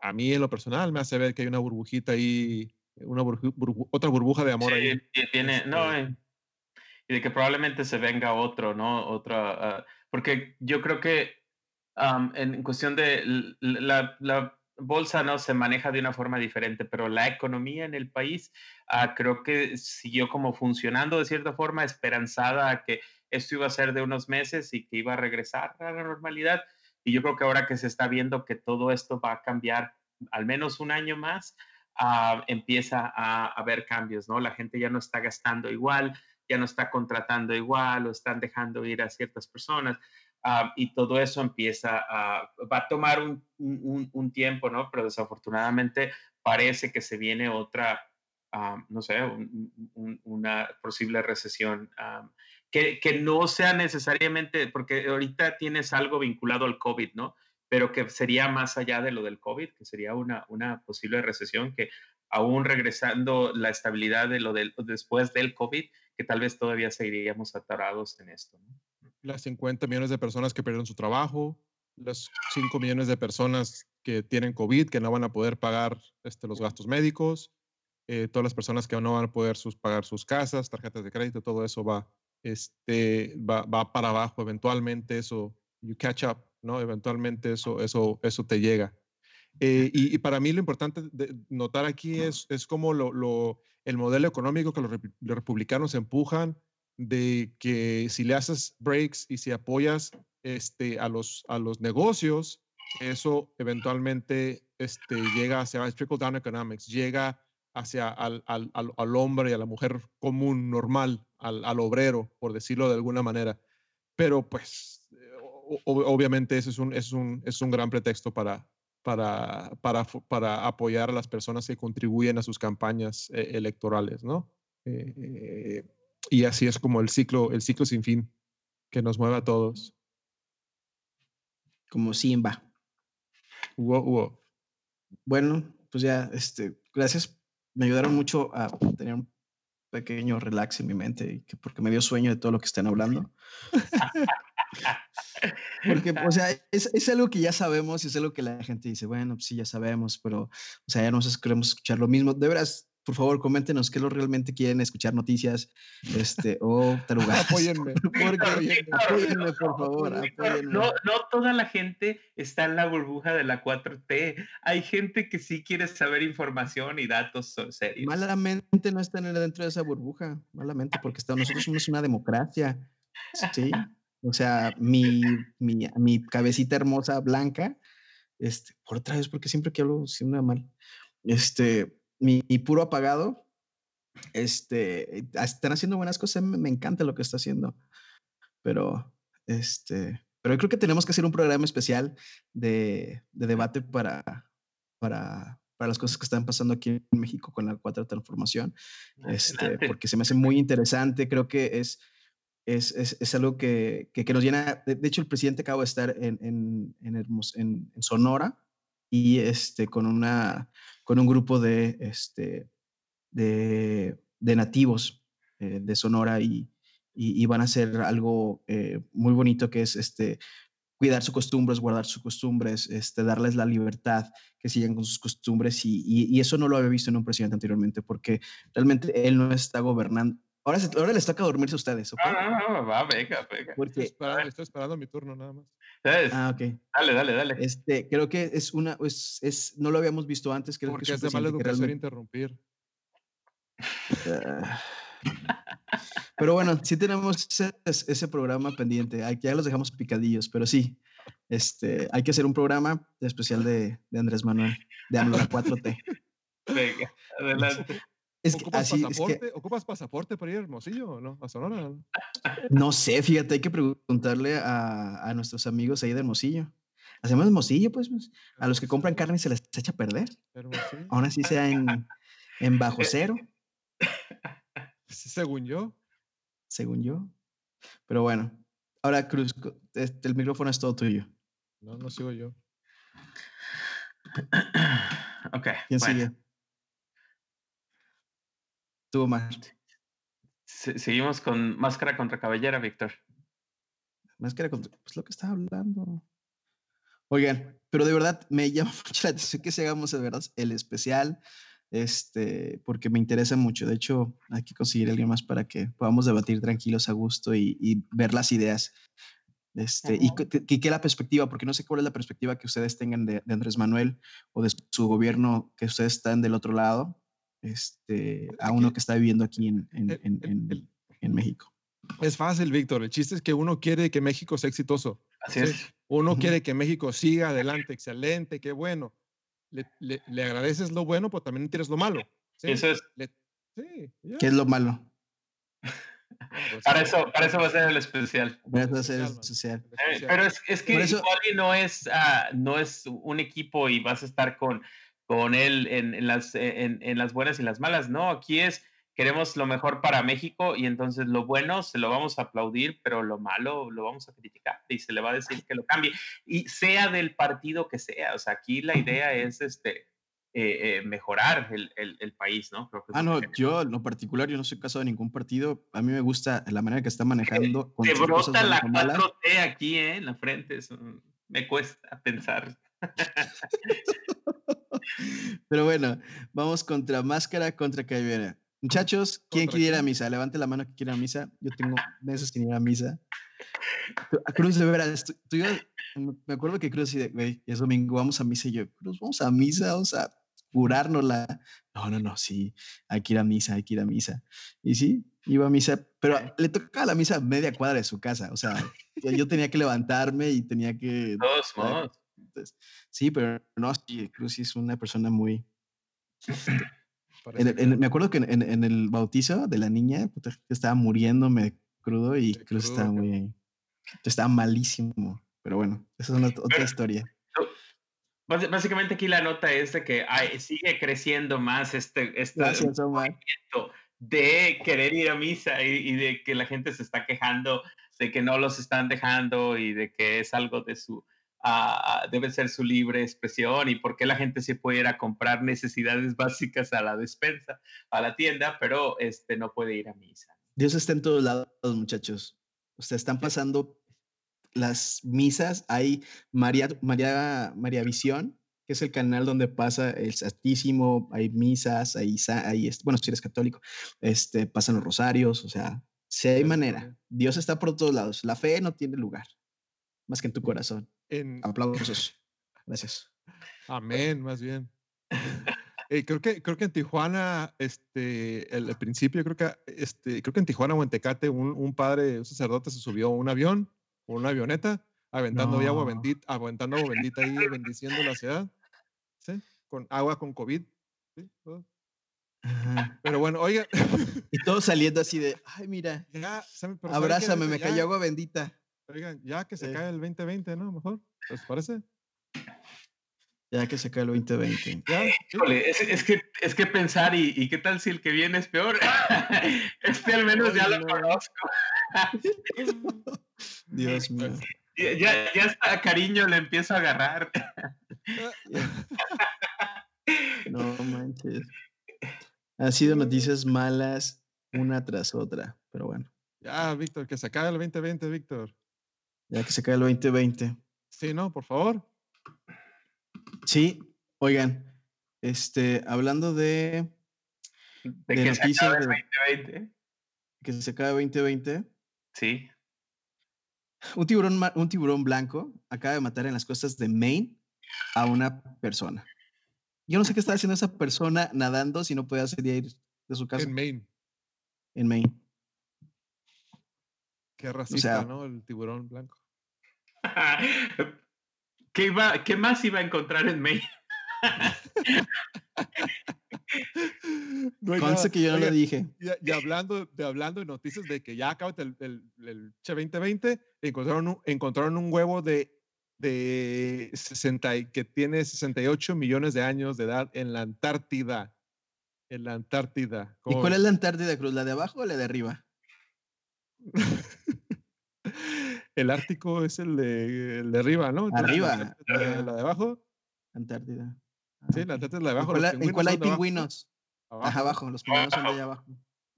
a mí en lo personal me hace ver que hay una burbujita ahí, una otra burbuja de amor ahí. tiene, no, este y de que probablemente se venga otro, ¿no? Otra, ah, porque yo creo que en cuestión de la, la bolsa no se maneja de una forma diferente, pero la economía en el país ah, creo que siguió como funcionando de cierta forma, esperanzada a que esto iba a ser de unos meses y que iba a regresar a la normalidad. Y yo creo que ahora que se está viendo que todo esto va a cambiar al menos un año más, ah, empieza a haber cambios, ¿no? La gente ya no está gastando igual, ya no está contratando igual o están dejando ir a ciertas personas. Ah, y todo eso empieza a, va a tomar un, un, tiempo, ¿no? Pero desafortunadamente parece que se viene otra, ah, no sé, una posible recesión ah, que, que, no sea necesariamente, porque ahorita tienes algo vinculado al COVID, ¿no? Pero que sería más allá de lo del COVID, que sería una, una posible recesión que aún regresando la estabilidad de lo del, después del COVID, que tal vez todavía seguiríamos atorados en esto, ¿no? Las 50 millones de personas que perdieron su trabajo, los 5 millones de personas que tienen COVID, que no van a poder pagar este, los gastos médicos, eh, todas las personas que no van a poder sus, pagar sus casas, tarjetas de crédito, todo eso va, este, va, va, para abajo. Eventualmente eso, you catch up, ¿no? Eventualmente eso, eso, eso te llega. Eh, y, para mí lo importante de notar aquí es, es cómo lo, lo, el modelo económico que los, los republicanos empujan de que si le haces breaks y si apoyas este, a, los, a los negocios, eso eventualmente este, llega hacia trickle down economics, llega hacia al, al, al, hombre y a la mujer común, normal, al, al, obrero, por decirlo de alguna manera. Pero pues obviamente ese es un, es un, es un gran pretexto para, para, para, para, apoyar a las personas que contribuyen a sus campañas eh, electorales, ¿no? Eh, y así es como el ciclo, el ciclo sin fin que nos mueve a todos. Como Simba. Bueno, pues ya, este, gracias. Me ayudaron mucho a tener un pequeño relax en mi mente, porque me dio sueño de todo lo que están hablando. *laughs* porque, o sea, es, es, algo que ya sabemos y es algo que la gente dice, bueno, pues sí, ya sabemos, pero, o sea, ya no queremos escuchar lo mismo. De veras, por favor, coméntenos qué lo realmente quieren escuchar noticias este, o tarugadas. apóyenme, *laughs* apóyenme, por favor. No, no toda la gente está en la burbuja de la 4T. Hay gente que sí quiere saber información y datos serios. Malamente no están dentro de esa burbuja, malamente, porque nosotros somos una democracia. Sí. O sea, mi, mi, mi cabecita hermosa blanca, este, por otra vez, porque siempre que hablo, si una mal, este, mi, puro apagado, este, están haciendo buenas cosas, me, encanta lo que está haciendo, pero, este, pero creo que tenemos que hacer un programa especial de, de debate para, para, para las cosas que están pasando aquí en México con la cuarta transformación, este, porque se me hace muy interesante, creo que es, es, es, es algo que, que, que, nos llena, de, hecho el presidente acaba de estar en, en, en, en Sonora, y este, con, una, con un grupo de, este, de, de nativos eh, de Sonora y, y, van a hacer algo eh, muy bonito que es este, cuidar sus costumbres, guardar sus costumbres, este, darles la libertad, que sigan con sus costumbres y, y, eso no lo había visto en un presidente anteriormente porque realmente él no está gobernando. Ahora, ahora les toca dormirse a ustedes. ¿okay? No, no, no, va, venga, venga. Porque, estoy, esperando, estoy esperando mi turno nada más. Ah, ok. Dale, dale, dale. Este, creo que es una, es, es no lo habíamos visto antes. Creo porque que es, de mala educación realmente... interrumpir. Uh, pero bueno, sí tenemos ese, ese, programa pendiente. Aquí ya los dejamos picadillos, pero sí, este, hay que hacer un programa especial de, de Andrés Manuel, de AMLO 4T. Venga, adelante. Es que, ¿Ocupas, así, pasaporte? Es que, ¿Ocupas pasaporte para ir a Hermosillo o no? ¿A Sonora? No sé, fíjate, hay que preguntarle a, a nuestros amigos ahí de Hermosillo. Hacemos Hermosillo, pues, pues a los que compran carne se les echa a perder. Hermosillo. Aún así sea en, en bajo cero. Según yo. Según yo. Pero bueno. Ahora, Cruz, este, el micrófono es todo tuyo. No, no sigo yo. ok. ¿Quién bueno. sigue? Tú, Omar. seguimos con Máscara contra Cabellera, Víctor. Máscara contra. Pues lo que estaba hablando. Oigan, pero de verdad me llama *laughs* mucho la atención que si hagamos de verdad el especial este, porque me interesa mucho. De hecho, hay que conseguir alguien más para que podamos debatir tranquilos a gusto y, y ver las ideas. Este, y que, que, la perspectiva, porque no sé cuál es la perspectiva que ustedes tengan de, de, Andrés Manuel o de su gobierno, que ustedes están del otro lado, este, a uno que está viviendo aquí en, en, en, en, en México. Es fácil, Víctor. El chiste es que uno quiere que México sea exitoso. Así es. Uno uh -huh. quiere que México siga adelante, excelente, qué bueno le, le, le, agradeces lo bueno, pero también tienes lo malo. ¿sí? Eso es. Le, sí, yeah. ¿Qué es lo malo? Pues, para, eso, para eso va a ser el especial. Para eso va a ser el especial. Eh, pero es, es que eso, igual no es, uh, no es un equipo y vas a estar con, con él en, en las, en, en, las buenas y las malas. No, aquí es queremos lo mejor para México y entonces lo bueno se lo vamos a aplaudir, pero lo malo lo vamos a criticar y se le va a decir que lo cambie. Y sea del partido que sea, o sea, aquí la idea es este, eh, eh, mejorar el, el, el, país, ¿no? Creo que ah, no, yo en lo particular, yo no soy caso de ningún partido. A mí me gusta la manera que está manejando. *laughs* Te brota la 4T aquí, ¿eh? En la frente. Eso me cuesta pensar. *laughs* *laughs* Pero bueno, vamos contra Máscara contra Caibera. Muchachos, ¿quién quiere ir a misa? Levante la mano que quiere ir a misa. Yo tengo meses que ir a misa. *laughs* Cruz, de veras, tú, tú, yo, me acuerdo que Cruz decía, güey, es domingo, vamos a misa. Y yo, Cruz, vamos a misa, vamos a curárnosla. No, no, no, sí, hay que ir a misa, hay que ir a misa. Y sí, iba a misa, pero le tocaba la misa media cuadra de su casa. O sea, yo tenía que levantarme y tenía que. Dos. Entonces, sí, pero no, sí, Cruz es una persona muy. *clears throat* En, en, me acuerdo que en, en, el bautizo de la niña puta, estaba muriéndome crudo y creo que estaba muy. Estaba malísimo. Pero bueno, esa es una, otra pero, historia. Básicamente aquí la nota es de que hay, sigue creciendo más este, este Gracias, movimiento de querer ir a misa y, y, de que la gente se está quejando de que no los están dejando y de que es algo de su uh, debe ser su libre expresión y por qué la gente se puede ir a comprar necesidades *laughs* básicas a la despensa, a la tienda, pero este, no puede ir a misa. Dios está en todos lados, muchachos. Ustedes están pasando las misas. Hay María, María, María Visión, que es el canal donde pasa el Santísimo, hay misas, hay, hay, bueno, si eres católico, este, pasan los rosarios, o sea, si hay manera. Dios está por todos lados. La fe no tiene lugar, más que en tu corazón. En... Aplausos. Gracias. Amén, más bien. Eh, creo que creo que en Tijuana, este, el, el, principio, creo que este, creo que en Tijuana o en Tecate, un, un padre, un sacerdote se subió a un avión, una avioneta, aventando no. agua bendita, aventando agua bendita ahí, bendiciendo la ciudad, ¿sí? Con agua con COVID, ¿sí? Pero bueno, oiga. Y todo saliendo así de, *laughs* ay, mira, ya, abrázame, me cayó agua bendita. Oigan, ya que se eh. cae el 2020, ¿no? Mejor, ¿les parece? Ya que se cae el 2020. ¿Ya? Híjole, es, es, que, es que pensar, y, y, qué tal si el que viene es peor? *laughs* este al menos ya lo conozco. *laughs* Dios mío. Ya, ya hasta cariño le empiezo a agarrar. *laughs* No manches. Ha sido noticias malas una tras otra, pero bueno, Ya, Víctor, que se acabe el 2020, Víctor. Ya que se cae el 2020. Sí, ¿no? Por favor. Sí, oigan, este, hablando de De, De que se acabe el de- 2020. que se cae el 2020, Sí. un tiburón, un tiburón blanco acaba de matar en las costas de Maine a una persona. Yo no sé qué está haciendo esa persona nadando si no puede hacer ir de su casa En Maine. en Maine. Qué racista, sea- ¿no? El tiburón blanco. *laughs* ¿Qué, iba, ¿Qué más iba a encontrar en Maine? No nada. que yo no lo dije. Y, y hablando, de, hablando de noticias de que ya acaba el, el, el che 2020, encontraron un, encontraron un huevo de, de 60, y- que tiene 68 millones de años de edad en la Antártida. En la Antártida. ¿Y ¿Cómo cuál es la Antártida Cruz? ¿La de abajo o la de arriba? *laughs* El Ártico es el de, el de arriba, ¿no? Entonces, Arriba. La, de abajo. Antártida. Sí, la Antártida es la de ¿En abajo. cuál, los hay- en cuál hay pingüinos? Abajo, Ajá, abajo. Los pingüinos son de allá abajo.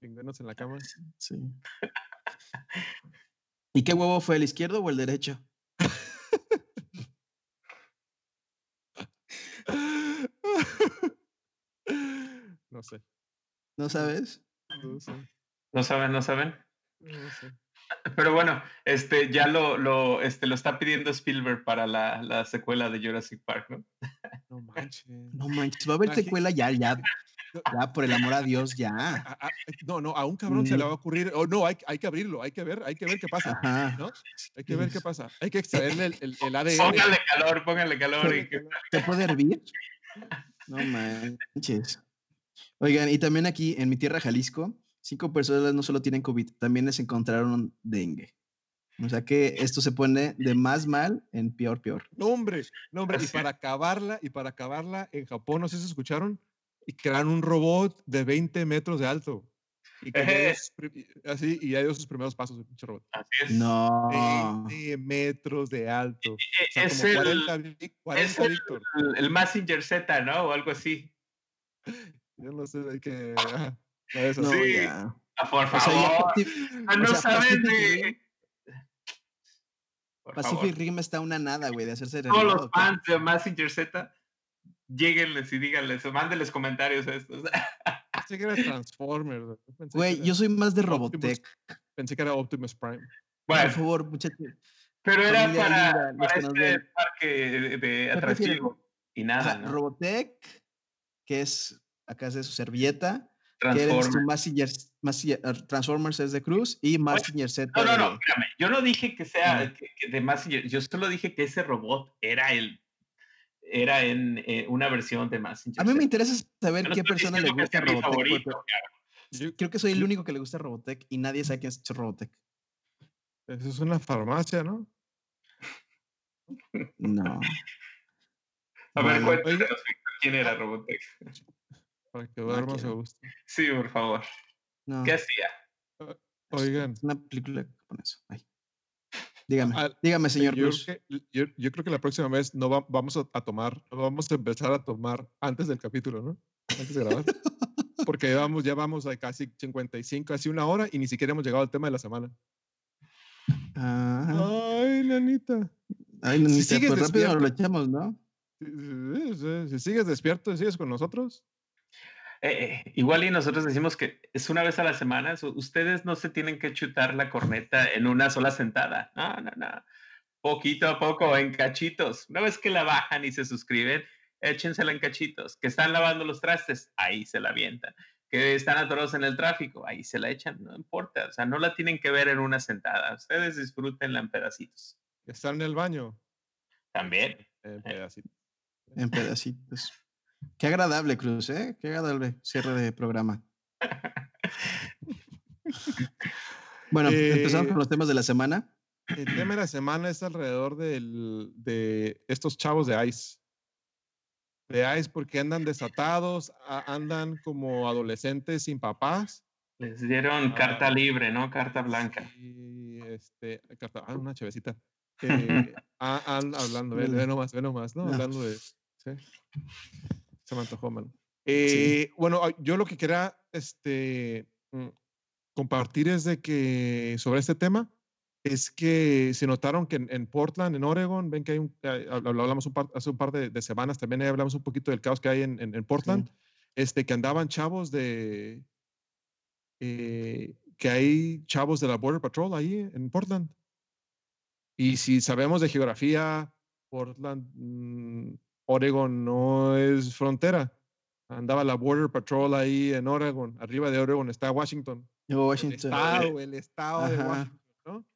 Pingüinos en la cama. Sí. ¿Y qué huevo fue, el izquierdo o el derecho? *laughs* No sé. ¿No sabes? No sé. No saben, no saben. No sé. Pero bueno, este ya lo, lo, este, lo está pidiendo Spielberg para la, la secuela de Jurassic Park, ¿no? No manches. No manches, va a haber secuela ya, ya. Ya, por el amor a Dios, ya. A- a- no, no, a un cabrón se le Mm. va a ocurrir. Oh, no, hay, hay que abrirlo, hay que ver, hay que ver qué pasa. Ajá. ¿no? Hay que ver qué pasa. Hay que extraerle el, el, el ADN. Póngale calor, póngale calor. y que- ¿Se puede hervir? No manches. Oigan, y también aquí en mi tierra, Jalisco, cinco personas no solo tienen COVID, también les encontraron dengue. O sea que esto se pone de *laughs* más mal en peor, peor. No, hombre, no, hombre. Y para acabarla, y para acabarla, en Japón, no sé si escucharon, y crearon un robot de 20 metros de alto. Y *laughs* pri- así, y ya dio sus primeros pasos el pinche robot. Así es. No. 20 metros de alto. O sea, es como el, 40, vi- 40 el- Víctor. el, el Massinger Z, ¿no? O algo así. Yo no sé, hay que. ajá, No, Sí. ya. Ah, por O sea, ya favor. Pacific, Ah, no o sea, saben Pacific de. Rim- Por Pacific favor. Rim está una nada, güey, de hacerse Todos los fans de Massinger Z, lleguenles y díganles, mándenles comentarios a estos. *laughs* Pensé que era Transformers. güey. Pensé que Güey, era- yo soy más de Optimus Robotech. Pensé que era Optimus Prime. Por Bueno, favor, muchachos. pero era para, los para este parque de, atractivo. Y nada. Robotech, que es acá es de su servilleta. Transformers. Eh, Transformers es de Cruz y Massinger Z. No, no, no, de- espérame. Yo no dije que sea Ajá. que- que de Massinger. Yo solo dije que ese robot era el. Era en eh, una versión de Massinger. A mí me interesa saber no qué persona le gusta Robotech. favorito, porque Yo- creo que soy el único que le gusta Robotech y nadie sabe quién es Robotech. Eso es una farmacia, ¿no? No. A ver, Bueno, cuéntanos, oiga. Quién era Robotech. Para que duermas a gusto. Sí, por favor. no. ¿Qué hacía? Oigan, Es una película japonesa. Ay. Dígame, dígame, señor yo, Cruz. creo que, yo, yo creo que la próxima vez no va- vamos a, a tomar, no vamos a empezar a tomar antes del capítulo, ¿no? Antes de grabar. *laughs* Porque ya vamos, ya vamos a casi 55, casi una hora y ni siquiera hemos llegado al tema de la semana. Ajá. Ay, nanita. Ay, no, si sigues pues rápido nos lo echamos, ¿no? Si, si- si sigues despierto, sigues con nosotros. Eh, eh, igual y nosotros decimos que es una vez a la semana. so- Ustedes no se tienen que chutar la corneta en una sola sentada. No, no, no. Poquito a poco, en cachitos. Una vez que la bajan y se suscriben, échensela en cachitos. Que están lavando los trastes, ahí se la avientan. Que están atorados en el tráfico, ahí se la echan. No importa. O sea, no la tienen que ver en una sentada. Ustedes disfrútenla en pedacitos. Estar en el baño. También. En pedacitos. En pedacitos. Qué agradable, Cruz, ¿eh? Qué agradable cierre de programa. Bueno, empezamos Eh, con los temas de la semana. El tema de la semana es alrededor del- de estos chavos de ICE. De ICE porque andan desatados, a- andan como adolescentes sin papás. Les dieron carta Ah. libre, ¿no? Carta blanca. Y este, carta- ah, una chavecita. Eh, *laughs* ah, an- hablando, ve, ve nomás, ve nomás, ¿no? No. Hablando de. Sí. Se me antojó, man. Eh, bueno, yo lo que quería este, mm, compartir es de que sobre este tema es que se notaron que en, Portland, en Oregon, ven que hay un, hablamos hace un par de, semanas, también hablamos un poquito del caos que hay en, Portland, este, que andaban chavos de, eh, que hay chavos de la Border Patrol ahí en Portland. Y si sabemos de geografía, Portland, mm, Oregon no es frontera. Andaba la Border Patrol ahí en Oregon. Arriba de Oregon está Washington. Washington. El estado, el estado de Washington, ¿no?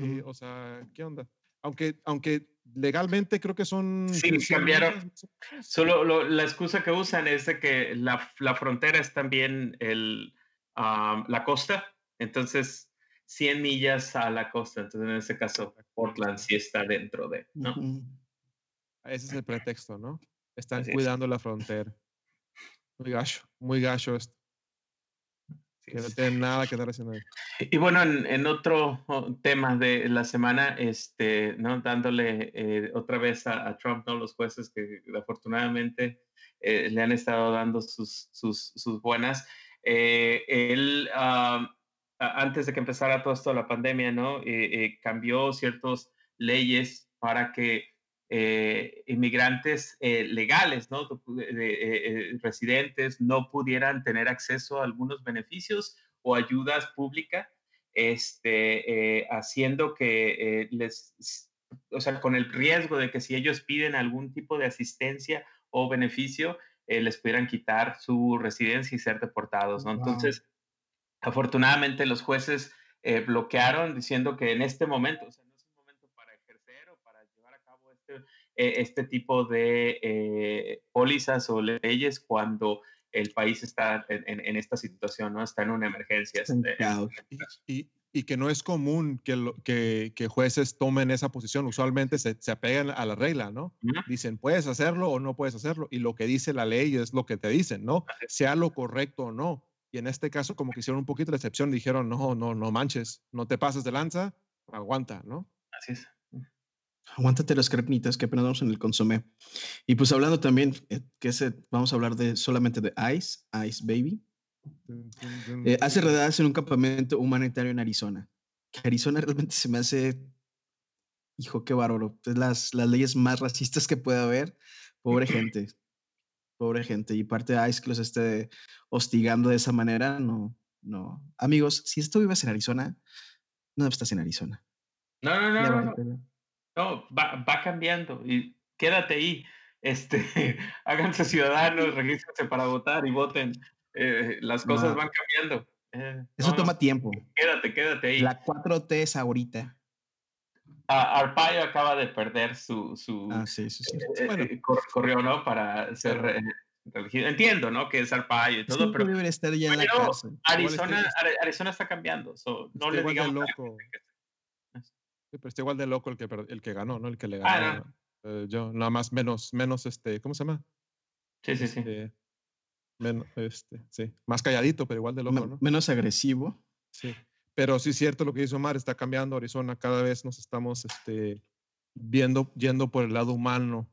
Eh, o sea, ¿qué onda? Aunque, aunque legalmente creo que son... Sí, cambiaron. Solo la excusa que usan es de que la, la frontera es también el, la costa. Entonces, 100 millas a la costa. Entonces, en ese caso, Portland sí está dentro de, ¿no? Ese es el pretexto, ¿no? Están cuidando la frontera. Muy gacho, muy gacho esto que no tiene nada que haciendo. Y bueno, en, otro tema de la semana, este, ¿no? dándole eh, otra vez a, Trump, ¿no? los jueces que afortunadamente eh, le han estado dando sus, sus, sus buenas. Eh, él, antes de que empezara todo esto, la pandemia, ¿no? cambió ciertas leyes para que eh, inmigrantes eh, legales, ¿no? Eh, residentes, no pudieran tener acceso a algunos beneficios o ayudas públicas, este, haciendo que les, o sea, con el riesgo de que si ellos piden algún tipo de asistencia o beneficio, les pudieran quitar su residencia y ser deportados, ¿no? Entonces, afortunadamente los jueces bloquearon diciendo que en este momento, o sea, eh, este tipo de eh, pólizas o leyes cuando el país está en, esta situación, ¿no? Está en una emergencia. Este, y, y, que no es común que, que, que, jueces tomen esa posición. Usualmente se, se apegan a la regla, ¿no? Dicen, puedes hacerlo o no puedes hacerlo. Y lo que dice la ley es lo que te dicen, ¿no? Sea lo correcto o no. Y en este caso, como que hicieron un poquito de excepción, dijeron, no, no, no manches, no te pases de lanza, aguanta, ¿no? Así es. Aguántate las crepnitas que apenas vamos en el consomé. Y pues hablando también, eh, que vamos a hablar de solamente de Ice, Ice Baby. Eh, hace redadas en un campamento humanitario en Arizona. Arizona realmente se me hace, hijo, qué bárbaro. Es las, las leyes más racistas que puede haber. Pobre gente. Pobre gente. Y parte de Ice que los esté hostigando de esa manera, no, no. Amigos, si esto vives en Arizona, no estás en Arizona. No, no, no. no. No, va, va cambiando y quédate ahí. Este, *laughs* háganse ciudadanos, regístrense para votar y voten. Eh, las cosas van cambiando. Eh, Eso toma tiempo. Quédate, quédate ahí. La 4T es ahorita. Arpaio acaba de perder su. su ah, sí, sí, sí. Eh, bueno. corrió, ¿no? Para ser Entiendo, ¿no? Que es Arpaio y todo, pero. Debe estar ya en la cárcel. Arizona, Arizona está cambiando. no le digamos. Loco pero está igual de loco el que, el que ganó, ¿no? El que le ah, ganó. Eh, yo, nada más menos, menos, este, ¿cómo se llama? Sí, sí, sí. Este, menos, este, sí. Más calladito, pero igual de loco, ¿no? Menos agresivo. Sí. Pero sí es cierto lo que dice Omar, está cambiando Arizona. Cada vez nos estamos este, viendo, yendo por el lado humano,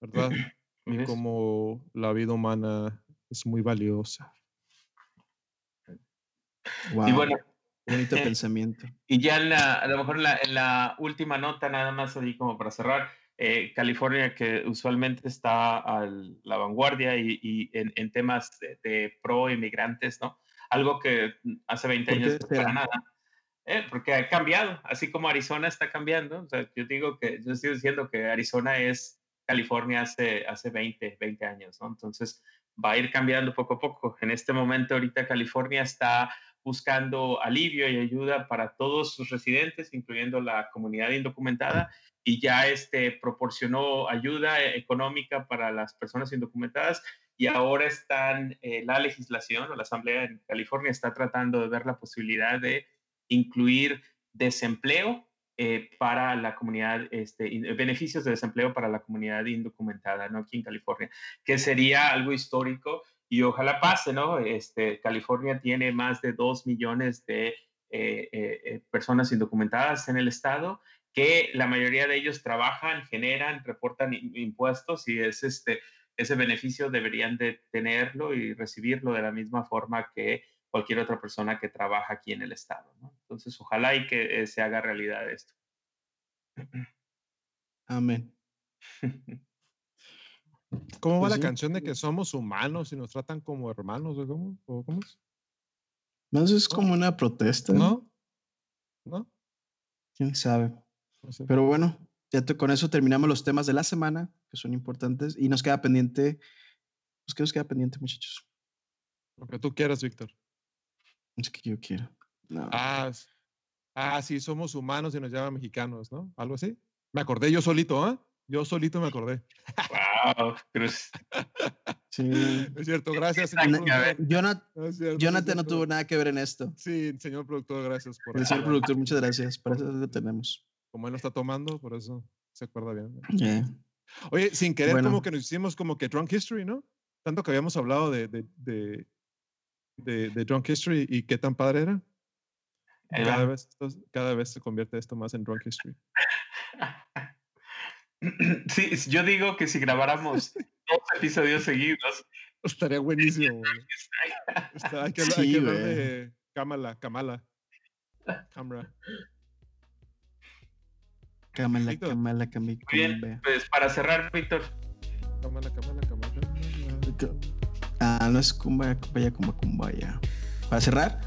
¿verdad? *clears throat* y como la vida humana es muy valiosa. Wow. Y bueno, Bonito pensamiento. Y ya a lo mejor en la, última nota, nada más así como para cerrar, eh, California, que usualmente está a la vanguardia y, en, temas de, pro inmigrantes, ¿no? Algo que hace 20 años no para nada. Eh, porque ha cambiado, así como Arizona está cambiando. O sea, yo digo que, yo estoy diciendo que Arizona es California hace, hace 20, 20 años, ¿no? Entonces va a ir cambiando poco a poco. En este momento, ahorita California está buscando alivio y ayuda para todos sus residentes, incluyendo la comunidad indocumentada, y ya este, proporcionó ayuda económica para las personas indocumentadas y ahora están, eh, la legislación o la Asamblea en California está tratando de ver la posibilidad de incluir desempleo eh, para la comunidad, este, beneficios de desempleo para la comunidad indocumentada, ¿no? Aquí en California, que sería algo histórico y ojalá pase, ¿no? Este, California tiene más de dos millones de eh, eh, eh, personas indocumentadas en el estado, que la mayoría de ellos trabajan, generan, reportan impuestos y es este, ese beneficio deberían de tenerlo y recibirlo de la misma forma que cualquier otra persona que trabaja aquí en el estado. ¿no? Entonces, ojalá y que eh, se haga realidad esto. Amén. *laughs* ¿Cómo va la canción de que somos humanos y nos tratan como hermanos? ¿o ¿Cómo? ¿O cómo es? No, eso es como una protesta. ¿No? ¿No? ¿Quién sabe? No sé. Pero bueno, ya te- con eso terminamos los temas de la semana, que son importantes, y nos queda pendiente, pues ¿qué nos queda pendiente, muchachos? Lo que tú quieras, Víctor. Es que yo quiero. No. Ah, ah, sí, somos humanos y nos llaman mexicanos, ¿no? Algo así. Me acordé yo solito, ¿ah? Yo solito me acordé. Wow, Cruz. Sí. *laughs* Es cierto, gracias, señor a ver. productor. Jonat- No Jonathan no tuvo nada que ver en esto. Sí, señor productor, gracias por El señor *laughs* productor, muchas gracias. Para eso lo tenemos. Como él lo está tomando, por eso se acuerda bien. Yeah. Oye, sin querer, Bueno. como que nos hicimos como que Drunk History, ¿no? Tanto que habíamos hablado de, de, de, de- de Drunk History y qué tan padre era. Cada vez, cada vez se convierte esto más en Drunk History. *laughs* *clears throat* Sí, yo digo que si grabáramos dos episodios seguidos, Estaría buenísimo. *laughs* güey. Está- hay que, hay Sí, que hablar güey. de Kamala, Kamala. Camera. Cámala, cámala, Muy bien, pues para cerrar, Víctor, Kamala, Kamala, Kamala. Kamala. Ah, no es cumbaya, cumbaya, cumba, cumbaya. Para cerrar,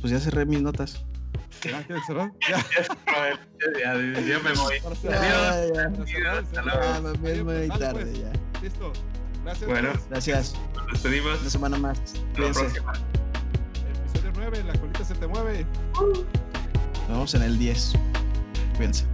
pues ya cerré mis notas. ¿Ya quieres cerrar? Ya. ya, ya, ya me voy. Adiós. Ah, Hasta luego. Ah, pues, tarde pues. ya. Listo. Gracias. Bueno. pues. Gracias. Nos despedimos. Una semana más. Hasta la próxima. Episodio 9, la colita se te mueve. Nos vemos en el 10. Cuídense.